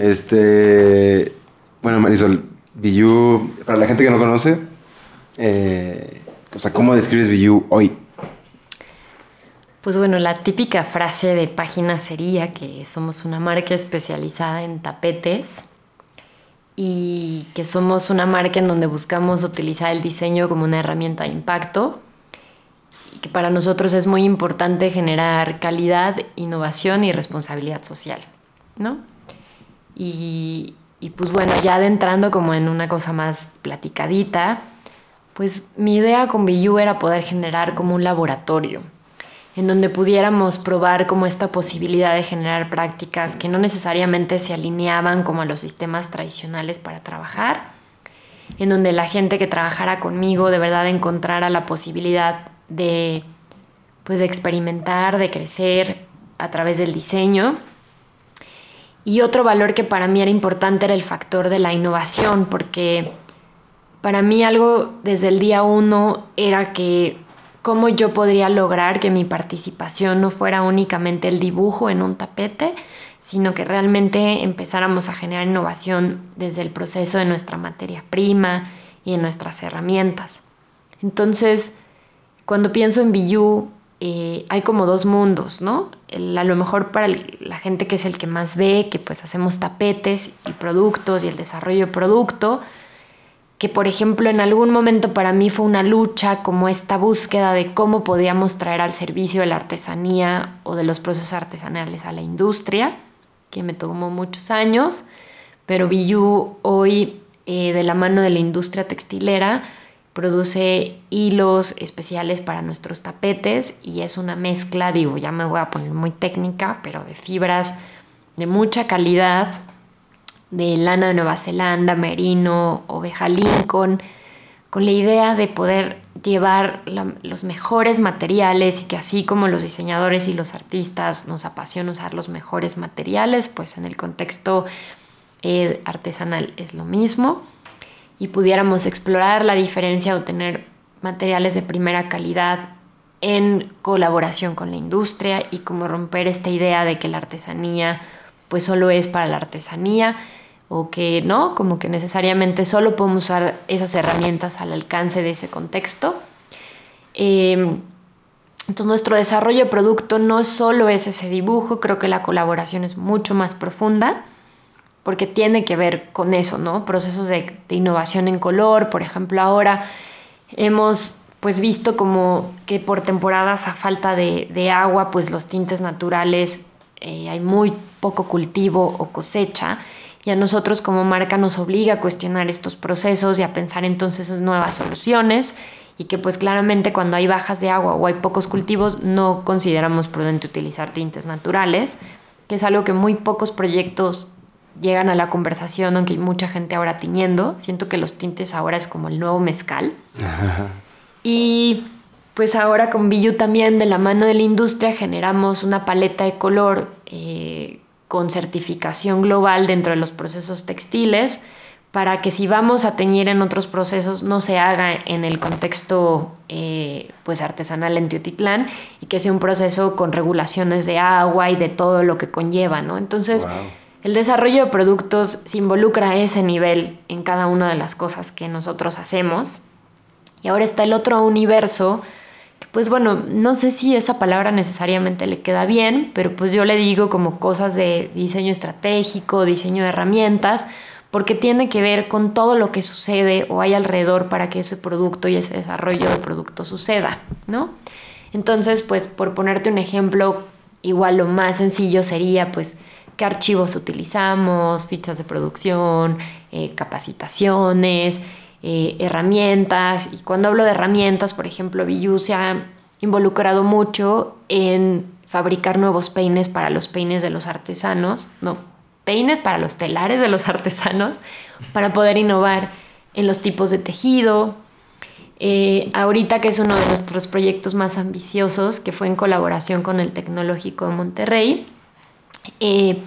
Este... Bueno, Marisol, Biyu, para la gente que no conoce, eh, o sea, ¿cómo describes Biyu hoy? Pues bueno, la típica frase de página sería que somos una marca especializada en tapetes y que somos una marca en donde buscamos utilizar el diseño como una herramienta de impacto que para nosotros es muy importante generar calidad, innovación y responsabilidad social, ¿no? Y, y pues bueno, ya adentrando como en una cosa más platicadita, pues mi idea con Biyu era poder generar como un laboratorio en donde pudiéramos probar como esta posibilidad de generar prácticas que no necesariamente se alineaban como a los sistemas tradicionales para trabajar, en donde la gente que trabajara conmigo de verdad encontrara la posibilidad de, pues, de experimentar, de crecer a través del diseño. Y otro valor que para mí era importante era el factor de la innovación, porque para mí algo desde el día uno era que cómo yo podría lograr que mi participación no fuera únicamente el dibujo en un tapete, sino que realmente empezáramos a generar innovación desde el proceso de nuestra materia prima y en nuestras herramientas. Entonces, cuando pienso en Biyu, eh, hay como dos mundos, ¿no? a lo mejor para la gente que es el que más ve, que pues hacemos tapetes y productos y el desarrollo de producto, que por ejemplo en algún momento para mí fue una lucha como esta búsqueda de cómo podíamos traer al servicio de la artesanía o de los procesos artesanales a la industria, que me tomó muchos años, pero Biyu hoy eh, de la mano de la industria textilera produce hilos especiales para nuestros tapetes y es una mezcla, digo, ya me voy a poner muy técnica, pero de fibras de mucha calidad de lana de Nueva Zelanda, merino, oveja Lincoln, con la idea de poder llevar los mejores materiales y que así como los diseñadores y los artistas nos apasiona usar los mejores materiales, pues en el contexto eh, artesanal es lo mismo y pudiéramos explorar la diferencia o tener materiales de primera calidad en colaboración con la industria y como romper esta idea de que la artesanía pues solo es para la artesanía o que no, como que necesariamente solo podemos usar esas herramientas al alcance de ese contexto. Em, entonces nuestro desarrollo de producto no solo es ese dibujo, creo que la colaboración es mucho más profunda porque tiene que ver con eso, ¿no? Procesos de, innovación en color, por ejemplo, ahora hemos pues visto como que por temporadas a falta de, agua, pues los tintes naturales eh, hay muy poco cultivo o cosecha y a nosotros como marca nos obliga a cuestionar estos procesos y a pensar entonces en nuevas soluciones y que pues claramente cuando hay bajas de agua o hay pocos cultivos no consideramos prudente utilizar tintes naturales, que es algo que muy pocos proyectos llegan a la conversación, aunque hay mucha gente ahora tiñendo. Siento que los tintes ahora es como el nuevo mezcal. y pues ahora con Billu también, de la mano de la industria, generamos una paleta de color eh, con certificación global dentro de los procesos textiles para que si vamos a teñir en otros procesos no se haga en el contexto eh, pues artesanal en Teotitlán y que sea un proceso con regulaciones de agua y de todo lo que conlleva, ¿no? Entonces, el desarrollo de productos se involucra a ese nivel en cada una de las cosas que nosotros hacemos. Y ahora está el otro universo, que pues bueno, no sé si esa palabra necesariamente le queda bien, pero pues yo le digo como cosas de diseño estratégico, diseño de herramientas, porque tiene que ver con todo lo que sucede o hay alrededor para que ese producto y ese desarrollo de producto suceda, ¿no? Entonces, pues por ponerte un ejemplo, igual lo más sencillo sería pues qué archivos utilizamos, fichas de producción, eh, capacitaciones, eh, herramientas. Y cuando hablo de herramientas, por ejemplo, Billu se ha involucrado mucho en fabricar nuevos peines para los peines de los artesanos, no, peines para los telares de los artesanos, para poder innovar en los tipos de tejido. Eh, ahorita que es uno de nuestros proyectos más ambiciosos, que fue en colaboración con el Tecnológico de Monterrey, eh,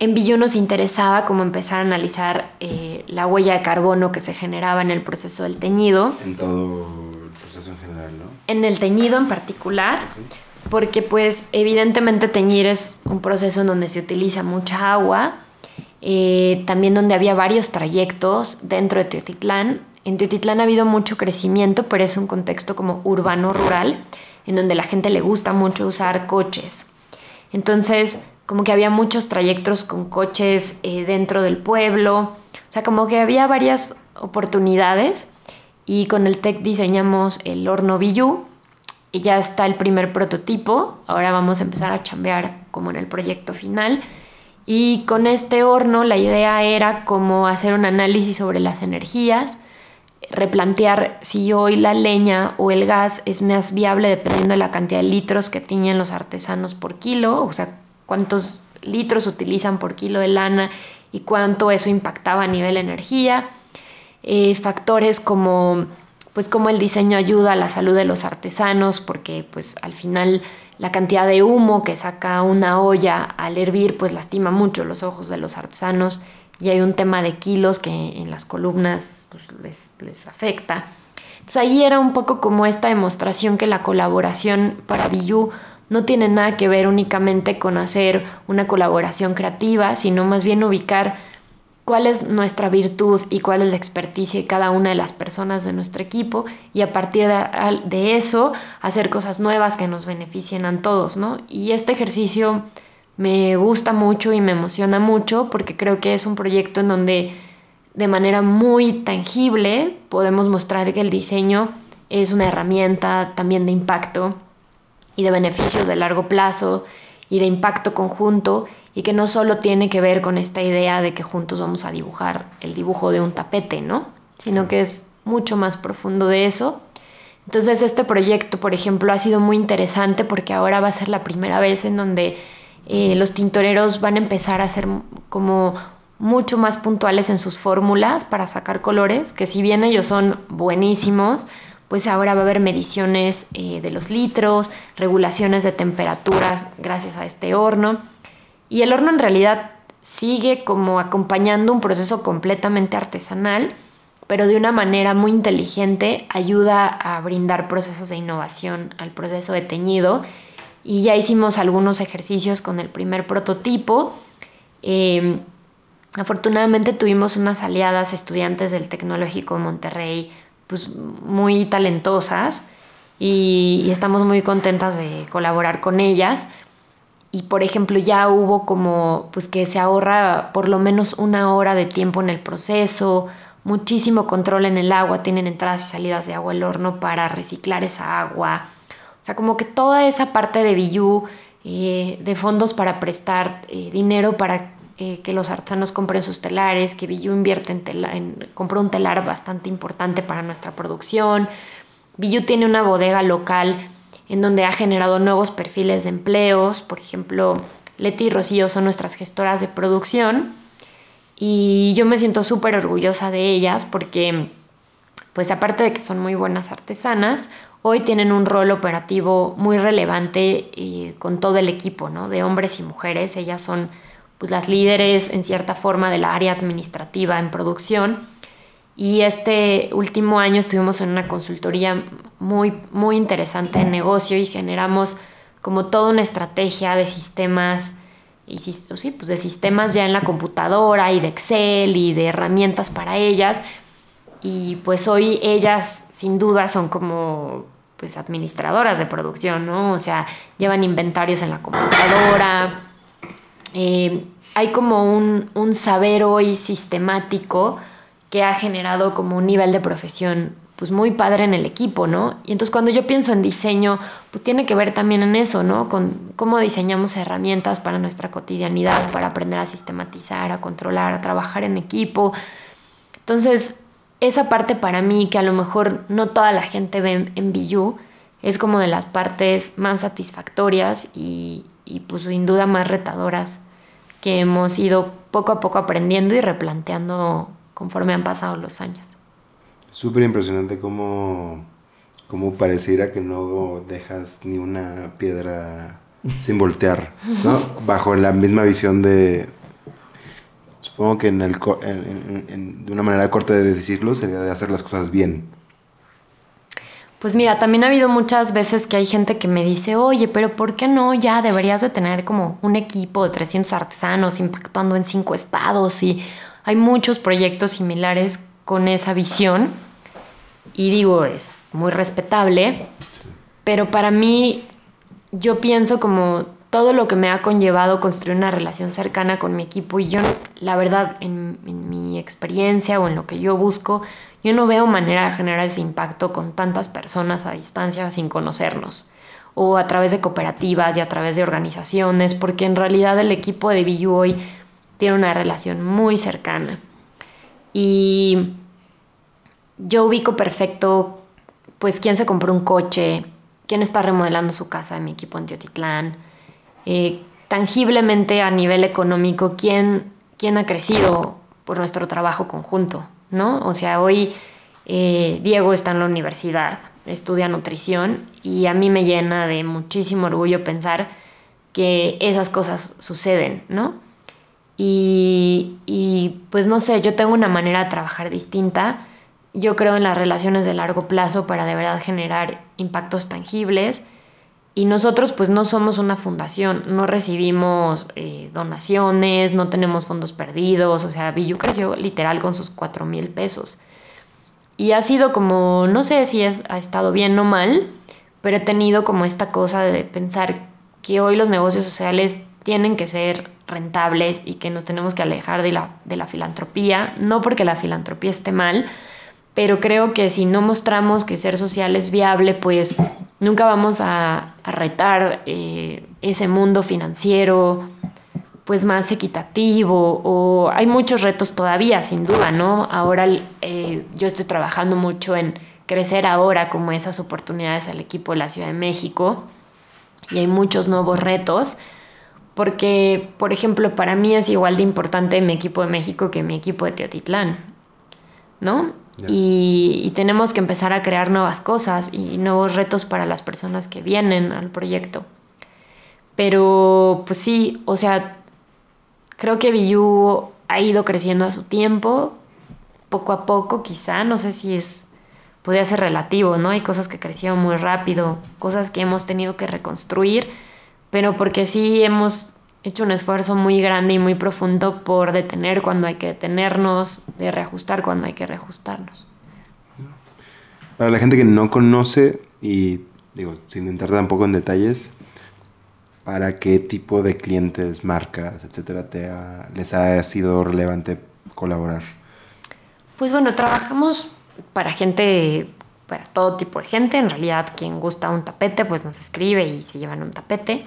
en Billu nos interesaba como empezar a analizar eh, la huella de carbono que se generaba en el proceso del teñido. En todo el proceso en general, ¿no? En el teñido en particular, porque pues evidentemente teñir es un proceso en donde se utiliza mucha agua, eh, también donde había varios trayectos dentro de Teotitlán. En Teotitlán ha habido mucho crecimiento, pero es un contexto como urbano-rural, en donde la gente le gusta mucho usar coches. Entonces, como que había muchos trayectos con coches eh, dentro del pueblo, o sea, como que había varias oportunidades y con el TEC diseñamos el horno Billu y ya está el primer prototipo, ahora vamos a empezar a chambear como en el proyecto final. Y con este horno la idea era como hacer un análisis sobre las energías, replantear si hoy la leña o el gas es más viable dependiendo de la cantidad de litros que tiñen los artesanos por kilo, o sea, cuántos litros utilizan por kilo de lana y cuánto eso impactaba a nivel energía. Eh, factores como pues como el diseño ayuda a la salud de los artesanos porque pues al final la cantidad de humo que saca una olla al hervir pues lastima mucho los ojos de los artesanos y hay un tema de kilos que en las columnas pues, les, les afecta. Entonces ahí era un poco como esta demostración que la colaboración para Billu no tiene nada que ver únicamente con hacer una colaboración creativa, sino más bien ubicar cuál es nuestra virtud y cuál es la experticia de cada una de las personas de nuestro equipo y a partir de, eso hacer cosas nuevas que nos beneficien a todos, ¿no? Y este ejercicio me gusta mucho y me emociona mucho porque creo que es un proyecto en donde de manera muy tangible podemos mostrar que el diseño es una herramienta también de impacto y de beneficios de largo plazo y de impacto conjunto y que no solo tiene que ver con esta idea de que juntos vamos a dibujar el dibujo de un tapete, ¿no? Sino que es mucho más profundo de eso. Entonces este proyecto, por ejemplo, ha sido muy interesante porque ahora va a ser la primera vez en donde eh, los tintoreros van a empezar a hacer como mucho más puntuales en sus fórmulas para sacar colores, que si bien ellos son buenísimos, pues ahora va a haber mediciones eh, de los litros, regulaciones de temperaturas gracias a este horno. Y el horno en realidad sigue como acompañando un proceso completamente artesanal, pero de una manera muy inteligente ayuda a brindar procesos de innovación al proceso de teñido. Y ya hicimos algunos ejercicios con el primer prototipo. Em, afortunadamente tuvimos unas aliadas estudiantes del Tecnológico de Monterrey pues muy talentosas y, estamos muy contentas de colaborar con ellas. Y por ejemplo ya hubo como pues que se ahorra por lo menos una hora de tiempo en el proceso, muchísimo control en el agua, tienen entradas y salidas de agua al horno para reciclar esa agua. O sea, como que toda esa parte de Billú, eh, de fondos para prestar eh, dinero para eh, que los artesanos compren sus telares, que Billu invierte en, tela, en compró un telar bastante importante para nuestra producción. Billu tiene una bodega local en donde ha generado nuevos perfiles de empleos. Por ejemplo, Leti y Rocío son nuestras gestoras de producción y yo me siento súper orgullosa de ellas porque, pues aparte de que son muy buenas artesanas, hoy tienen un rol operativo muy relevante eh, con todo el equipo, ¿no? De hombres y mujeres. Ellas son pues, las líderes en cierta forma del área administrativa en producción. Y este último año estuvimos en una consultoría muy, muy interesante en negocio y generamos como toda una estrategia de sistemas, y sí, pues de sistemas ya en la computadora y de Excel y de herramientas para ellas. Y pues hoy ellas sin duda son como pues administradoras de producción, ¿no? O sea, llevan inventarios en la computadora, eh, hay como un, saber hoy sistemático que ha generado como un nivel de profesión pues muy padre en el equipo, ¿no? Y entonces cuando yo pienso en diseño, pues tiene que ver también en eso, ¿no? Con cómo diseñamos herramientas para nuestra cotidianidad, para aprender a sistematizar, a controlar, a trabajar en equipo. Entonces, esa parte para mí, que a lo mejor no toda la gente ve en Billú, es como de las partes más satisfactorias y, y pues sin duda más retadoras que hemos ido poco a poco aprendiendo y replanteando conforme han pasado los años. Súper impresionante cómo, cómo pareciera que no dejas ni una piedra sin voltear, ¿no? Bajo la misma visión de, supongo que en el, de una manera corta de decirlo, sería de hacer las cosas bien. Pues mira, también ha habido muchas veces que hay gente que me dice, oye, pero ¿por qué no? Ya deberías de tener como un equipo de 300 artesanos impactando en cinco estados y hay muchos proyectos similares con esa visión. Y digo, es muy respetable, pero para mí yo pienso como todo lo que me ha conllevado construir una relación cercana con mi equipo y yo, la verdad, en, en mi experiencia o en lo que yo busco, yo no veo manera de generar ese impacto con tantas personas a distancia sin conocernos o a través de cooperativas y a través de organizaciones, porque en realidad el equipo de BU hoy tiene una relación muy cercana. Y yo ubico perfecto, pues, quién se compró un coche, quién está remodelando su casa de mi equipo en Teotitlán, eh, tangiblemente a nivel económico, quién, quién ha crecido por nuestro trabajo conjunto. ¿no? O sea, hoy eh, Diego está en la universidad, estudia nutrición y a mí me llena de muchísimo orgullo pensar que esas cosas suceden, ¿no? Y, y, pues no sé, yo tengo una manera de trabajar distinta. Yo creo en las relaciones de largo plazo para de verdad generar impactos tangibles. Y nosotros pues no somos una fundación, no recibimos eh, donaciones, no tenemos fondos perdidos, o sea, Billu creció literal con sus 4 mil pesos. Y ha sido como, no sé si es, ha estado bien o mal, pero he tenido como esta cosa de pensar que hoy los negocios sociales tienen que ser rentables y que nos tenemos que alejar de la, de la filantropía, no porque la filantropía esté mal, pero creo que si no mostramos que ser social es viable, pues nunca vamos a, retar eh, ese mundo financiero pues más equitativo o hay muchos retos todavía sin duda no ahora eh, yo estoy trabajando mucho en crecer ahora como esas oportunidades al equipo de la Ciudad de México y hay muchos nuevos retos porque, por ejemplo, para mí es igual de importante mi equipo de México que mi equipo de Teotitlán, ¿no? Y, tenemos que empezar a crear nuevas cosas y nuevos retos para las personas que vienen al proyecto. Pero, pues sí, o sea, creo que Biyu ha ido creciendo a su tiempo, poco a poco quizá, no sé si es, podría ser relativo, ¿no? Hay cosas que crecieron muy rápido, cosas que hemos tenido que reconstruir pero porque sí hemos hecho un esfuerzo muy grande y muy profundo por detener cuando hay que detenernos, de reajustar cuando hay que reajustarnos. Para la gente que no conoce, y digo, sin entrar tampoco en detalles, ¿para qué tipo de clientes, marcas, etcétera, te les ha sido relevante colaborar? Pues bueno, trabajamos para gente, para todo tipo de gente. En realidad, quien gusta un tapete, pues nos escribe y se llevan un tapete.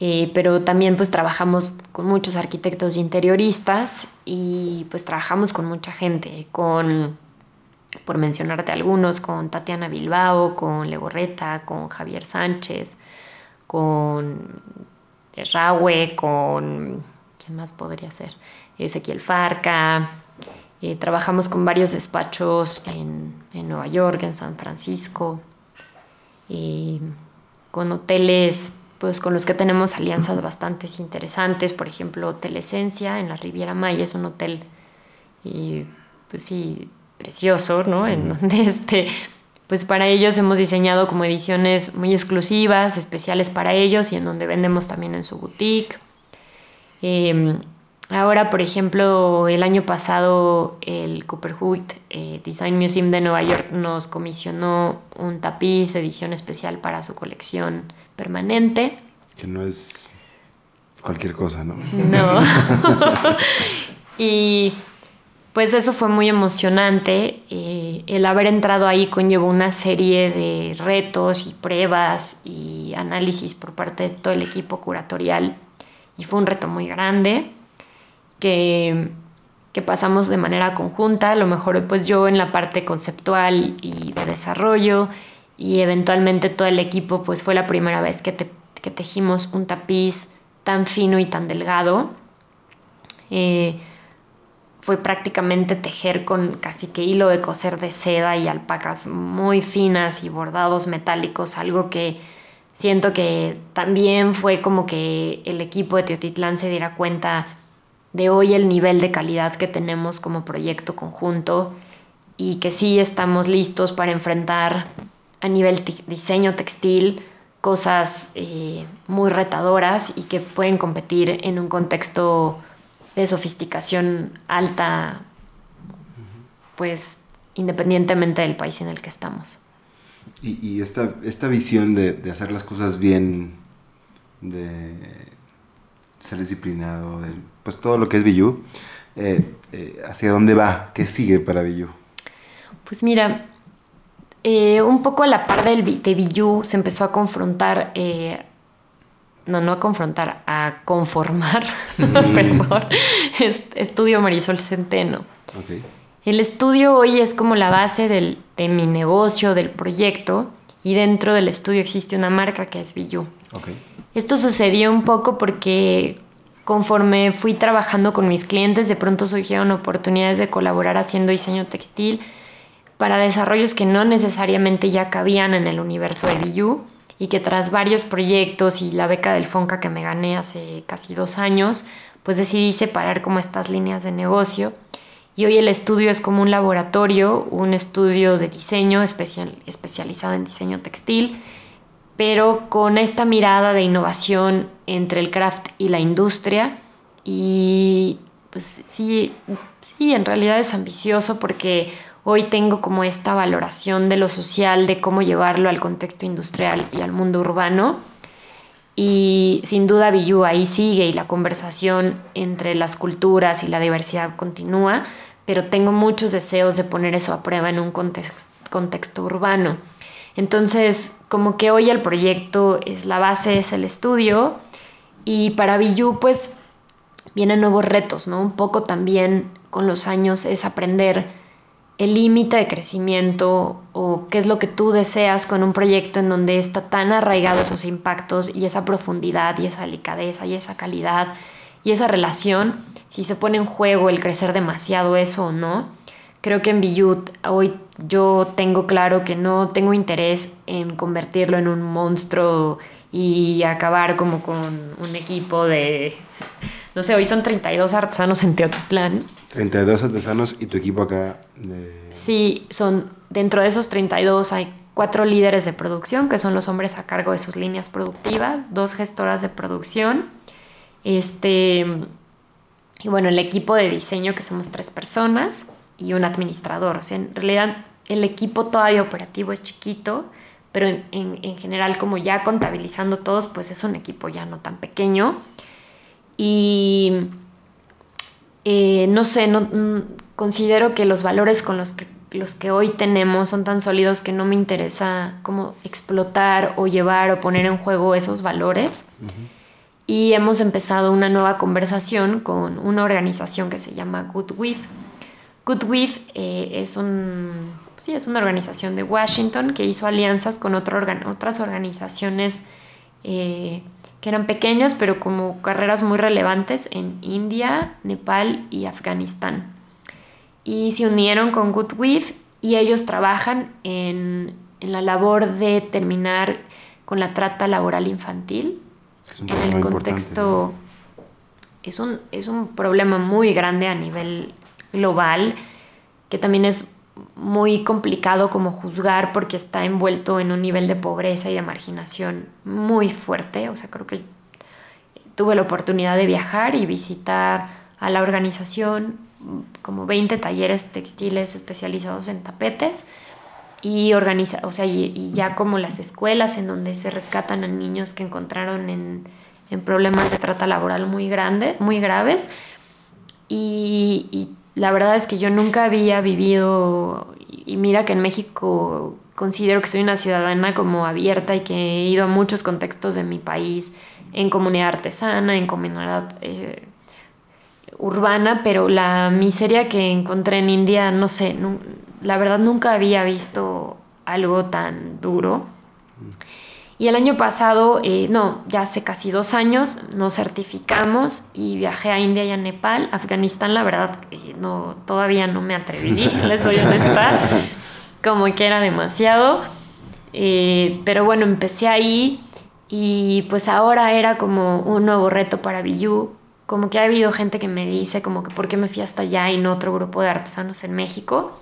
Eh, pero también pues trabajamos con muchos arquitectos interioristas y pues trabajamos con mucha gente, con, por mencionarte algunos, con Tatiana Bilbao, con Legorreta, con Javier Sánchez, con Rahue, con, ¿quién más podría ser? Ezequiel Farca, eh, trabajamos con varios despachos en, en, Nueva York, en San Francisco, eh, con hoteles pues con los que tenemos alianzas bastante interesantes, por ejemplo, Hotel Esencia en la Riviera Maya, es un hotel y pues sí, precioso, ¿no? En donde este, pues para ellos hemos diseñado como ediciones muy exclusivas, especiales para ellos y en donde vendemos también en su boutique. Em, ahora, por ejemplo, el año pasado el Cooper eh, Design Museum de Nueva York nos comisionó un tapiz, edición especial para su colección permanente. Que no es cualquier cosa, ¿no? No. y pues eso fue muy emocionante. Eh, el haber entrado ahí conllevó una serie de retos y pruebas y análisis por parte de todo el equipo curatorial. Y fue un reto muy grande que, pasamos de manera conjunta. A lo mejor pues yo en la parte conceptual y de desarrollo y eventualmente todo el equipo pues fue la primera vez que, tejimos un tapiz tan fino y tan delgado. Eh, fue prácticamente tejer con casi que hilo de coser de seda y alpacas muy finas y bordados metálicos, algo que siento que también fue como que el equipo de Teotitlán se diera cuenta de hoy el nivel de calidad que tenemos como proyecto conjunto y que sí estamos listos para enfrentar a nivel diseño textil cosas eh, muy retadoras y que pueden competir en un contexto de sofisticación alta, pues independientemente del país en el que estamos. Y, esta, esta, visión de, hacer las cosas bien, de ser disciplinado, de, pues todo lo que es Billu, eh, eh, ¿hacia dónde va? ¿Qué sigue para Billu? Pues mira, eh, un poco a la par del, de Billu se empezó a confrontar, no, no a confrontar, a conformar, perdón, estudio Marisol Centeno. El estudio hoy es como la base del, de mi negocio, del proyecto, y dentro del estudio existe una marca que es Billu. Esto sucedió un poco porque conforme fui trabajando con mis clientes, de pronto surgieron oportunidades de colaborar haciendo diseño textil para desarrollos que no necesariamente ya cabían en el universo de BU y que tras varios proyectos y la beca del FONCA que me gané hace casi dos años, pues decidí separar como estas líneas de negocio. Y hoy el estudio es como un laboratorio, un estudio de diseño especial, especializado en diseño textil, pero con esta mirada de innovación entre el craft y la industria. Y pues sí, sí, en realidad es ambicioso porque Hoy tengo como esta valoración de lo social, de cómo llevarlo al contexto industrial y al mundo urbano. Y sin duda Billu ahí sigue y la conversación entre las culturas y la diversidad continúa, pero tengo muchos deseos de poner eso a prueba en un contexto, urbano. Entonces, como que hoy el proyecto es la base, es el estudio, y para Billu pues vienen nuevos retos, ¿no? Un poco también con los años es aprender el límite de crecimiento o qué es lo que tú deseas con un proyecto en donde está tan arraigado esos impactos y esa profundidad y esa delicadeza y esa calidad y esa relación, si se pone en juego el crecer demasiado eso o no. Creo que en Billut hoy yo tengo claro que no tengo interés en convertirlo en un monstruo y acabar como con un equipo de, no sé, hoy son 32 artesanos en Teotitlán 32 artesanos y tu equipo acá. De... Sí, son dentro de esos 32 hay cuatro líderes de producción, que son los hombres a cargo de sus líneas productivas, dos gestoras de producción, este, y bueno, el equipo de diseño, que somos tres personas, y un administrador. O sea, en realidad el equipo todavía operativo es chiquito, pero en, en general, como ya contabilizando todos, pues es un equipo ya no tan pequeño. Y eh, no sé, no, mm, considero que los valores con los que, los que hoy tenemos son tan sólidos que no me interesa como explotar o llevar o poner en juego esos valores. Y hemos empezado una nueva conversación con una organización que se llama Good With. Good With eh, es, un, sí, es una organización de Washington que hizo alianzas con otras organizaciones eh, que eran pequeñas, pero como carreras muy relevantes en India, Nepal y Afganistán. Y se unieron con Good y ellos trabajan en, en, la labor de terminar con la trata laboral infantil. en el contexto... Es un, es un problema muy grande a nivel global, que también es muy complicado como juzgar porque está envuelto en un nivel de pobreza y de marginación muy fuerte. O sea, creo que tuve la oportunidad de viajar y visitar a la organización como 20 talleres textiles especializados en tapetes y organiza, o sea, y, ya como las escuelas en donde se rescatan a niños que encontraron en, en problemas de trata laboral muy grande, muy graves. Y, y la verdad es que yo nunca había vivido, y mira que en México considero que soy una ciudadana como abierta y que he ido a muchos contextos de mi país, en comunidad artesana, en comunidad eh, urbana, pero la miseria que encontré en India, no sé, la verdad nunca había visto algo tan duro. Y el año pasado, eh, no, ya hace casi dos años, nos certificamos y viajé a India y a Nepal. Afganistán, la verdad, eh, no, todavía no me atreví, les soy honesta, como que era demasiado. Eh, pero bueno, empecé ahí y pues ahora era como un nuevo reto para Biyu. Como que ha habido gente que me dice como que por qué me fui hasta allá y no otro grupo de artesanos en México.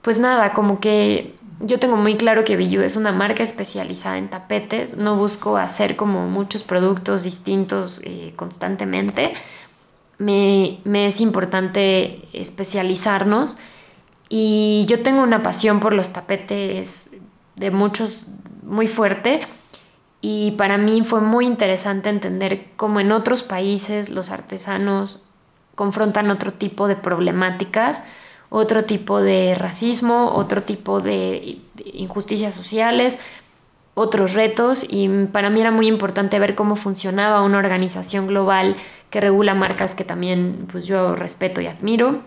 Pues nada, como que yo tengo muy claro que Billu es una marca especializada en tapetes. No busco hacer como muchos productos distintos eh, constantemente. Me, es importante especializarnos y yo tengo una pasión por los tapetes de muchos muy fuerte y para mí fue muy interesante entender cómo en otros países los artesanos confrontan otro tipo de problemáticas otro tipo de racismo, otro tipo de injusticias sociales, otros retos y para mí era muy importante ver cómo funcionaba una organización global que regula marcas que también pues yo respeto y admiro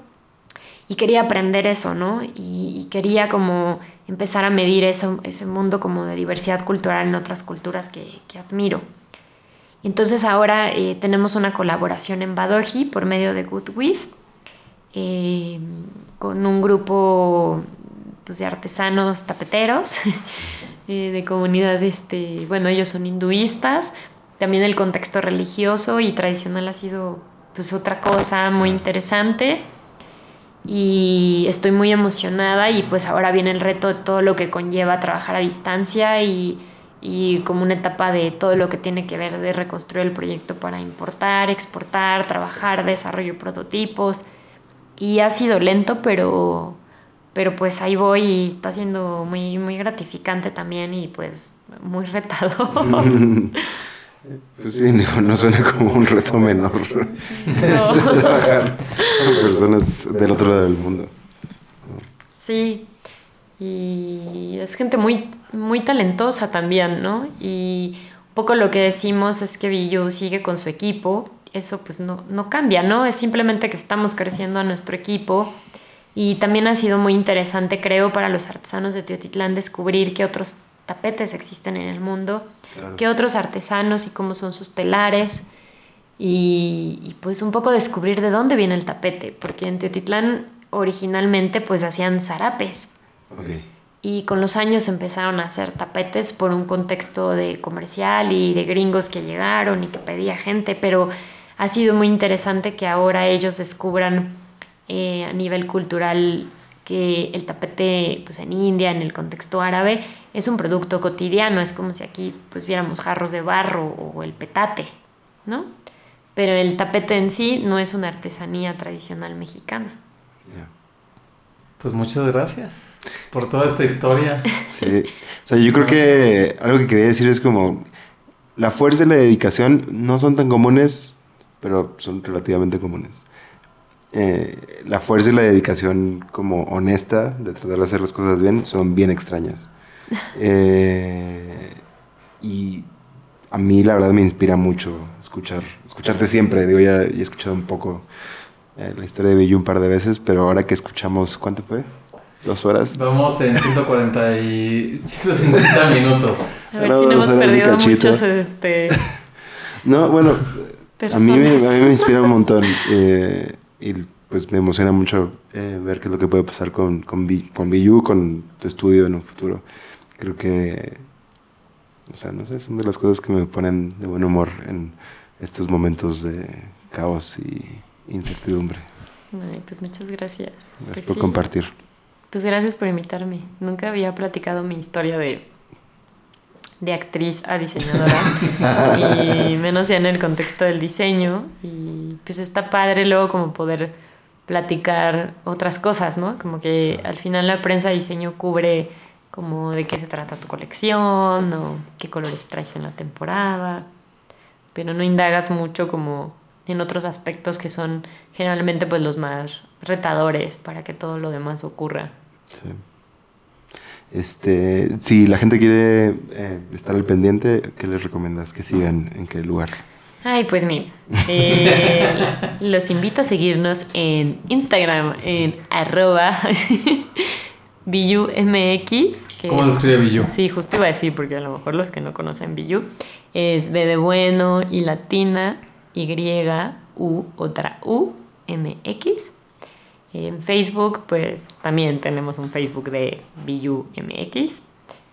y quería aprender eso, ¿no? Y, quería como empezar a medir eso, ese mundo como de diversidad cultural en otras culturas que, que admiro. Y entonces ahora eh, tenemos una colaboración en Badoji por medio de Good eh, con un grupo pues, de artesanos tapeteros eh, de comunidad, este, bueno, ellos son hinduistas, también el contexto religioso y tradicional ha sido pues otra cosa muy interesante. Y estoy muy emocionada y pues ahora viene el reto de todo lo que conlleva trabajar a distancia y, y como una etapa de todo lo que tiene que ver de reconstruir el proyecto para importar, exportar, trabajar, desarrollo prototipos, y ha sido lento, pero, pero pues ahí voy y está siendo muy, muy gratificante también y pues muy retado. Pues sí, no, suena como un reto menor. No. trabajar con personas del otro lado del mundo. Sí, y es gente muy, muy talentosa también, ¿no? Y un poco lo que decimos es que Billu sigue con su equipo eso pues no, no cambia, ¿no? Es simplemente que estamos creciendo a nuestro equipo, Y también ha sido muy interesante, creo, para los artesanos de Teotitlán descubrir qué otros tapetes existen en el mundo, qué otros artesanos y cómo son sus telares. Y, pues un poco descubrir de dónde viene el tapete, porque en Teotitlán originalmente pues hacían zarapes. Y con los años empezaron a hacer tapetes por un contexto de comercial y de gringos que llegaron y que pedía gente, pero ha sido muy interesante que ahora ellos descubran eh, a nivel cultural que el tapete pues en India, en el contexto árabe, es un producto cotidiano, es como si aquí pues viéramos jarros de barro o el petate, ¿no? Pero el tapete en sí no es una artesanía tradicional mexicana. Pues muchas gracias por toda esta historia. Sí. O sea, yo creo que algo que quería decir es como la fuerza y la dedicación no son tan comunes, pero son relativamente comunes. Eh, la fuerza y la dedicación como honesta de tratar de hacer las cosas bien son bien extrañas. Eh, y a mí la verdad me inspira mucho escuchar, escucharte siempre. Digo, ya, he escuchado un poco eh, la historia de Billy un par de veces, pero ahora que escuchamos, ¿cuánto fue? ¿Dos horas? Vamos en 140 y 150 minutos. A ver si no hemos perdido muchos, este... no, bueno, a mí, me, a mí me inspira un montón. Eh, y pues me emociona mucho eh, ver qué es lo que puede pasar con, con, con con tu estudio en un futuro. Creo que, o sea, no sé, son de las cosas que me ponen de buen humor en estos momentos de caos y incertidumbre. Ay, pues muchas gracias. Gracias pues por compartir. Pues gracias por invitarme. Nunca había platicado mi historia de, de actriz a diseñadora y menos ya en el contexto del diseño. Y pues está padre luego como poder platicar otras cosas, ¿no? Como que al final la prensa de diseño cubre como de qué se trata tu colección o qué colores traes en la temporada, pero no indagas mucho como en otros aspectos que son generalmente pues los más retadores para que todo lo demás ocurra. Sí. Este, si la gente quiere eh, estar al pendiente, ¿qué les recomiendas que sigan en qué lugar? Ay, pues mira, eh, los invito a seguirnos en Instagram, en arroba BilluMX. ¿Cómo se escribe Billu? Sí, justo iba a decir, porque a lo mejor los que no conocen Billu, es B de bueno y latina, Y, U, otra U, MX. En Facebook, pues también tenemos un Facebook de BilluMX.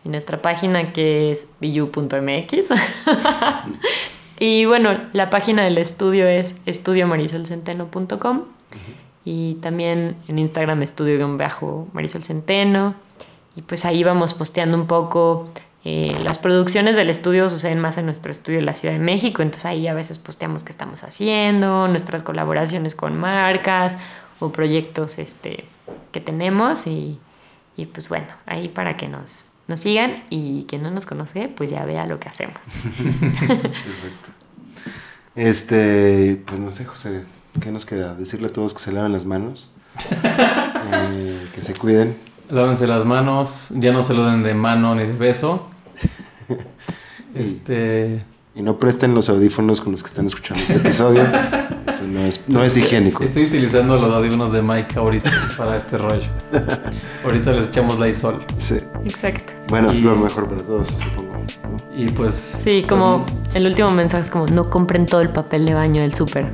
En nuestra página que es billu.mx. Y bueno, la página del estudio es estudiomarisolcenteno.com y también en Instagram estudio-marisol centeno y pues ahí vamos posteando un poco eh, las producciones del estudio suceden más en nuestro estudio en la Ciudad de México, entonces ahí a veces posteamos qué estamos haciendo, nuestras colaboraciones con marcas o proyectos este, que tenemos y, y pues bueno, ahí para que nos, nos sigan y quien no nos conoce, pues ya vea lo que hacemos. Perfecto. Este, pues no sé, José, ¿qué nos queda? Decirle a todos que se laven las manos, eh, que se cuiden. Lávense las manos, ya no se lo den de mano ni de beso. este. Y no presten los audífonos con los que están escuchando este episodio. Eso no es, no es higiénico. Estoy utilizando los audífonos de Mike ahorita para este rollo. ahorita les echamos la isol. Sí. Exacto. Bueno, lo mejor para todos, supongo. Y pues. Sí, como el último mensaje es como: no compren todo el papel de baño del súper.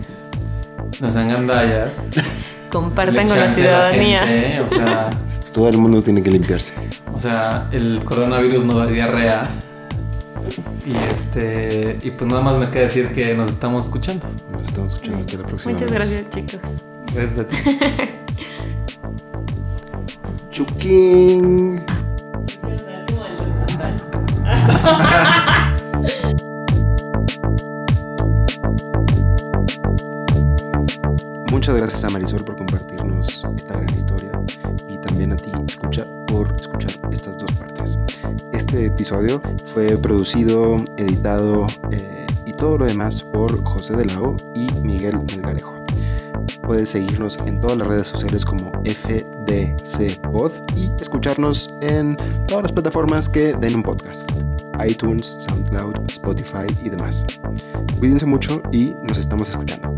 No sean gandallas. Compartan con la ciudadanía. o sea. Todo el mundo tiene que limpiarse. O sea, el coronavirus no da diarrea y este y pues nada más me queda decir que nos estamos escuchando. Nos estamos escuchando hasta la próxima. Muchas gracias, chicos. Gracias a ti. Chuking. Muchas gracias a Marisol por compartirnos esta gran historia y también a ti, escucha, por escuchar. Este episodio fue producido, editado eh, y todo lo demás por José de Lao y Miguel Melgarejo. Puedes seguirnos en todas las redes sociales como FDC Pod y escucharnos en todas las plataformas que den un podcast. iTunes, SoundCloud, Spotify y demás. Cuídense mucho y nos estamos escuchando.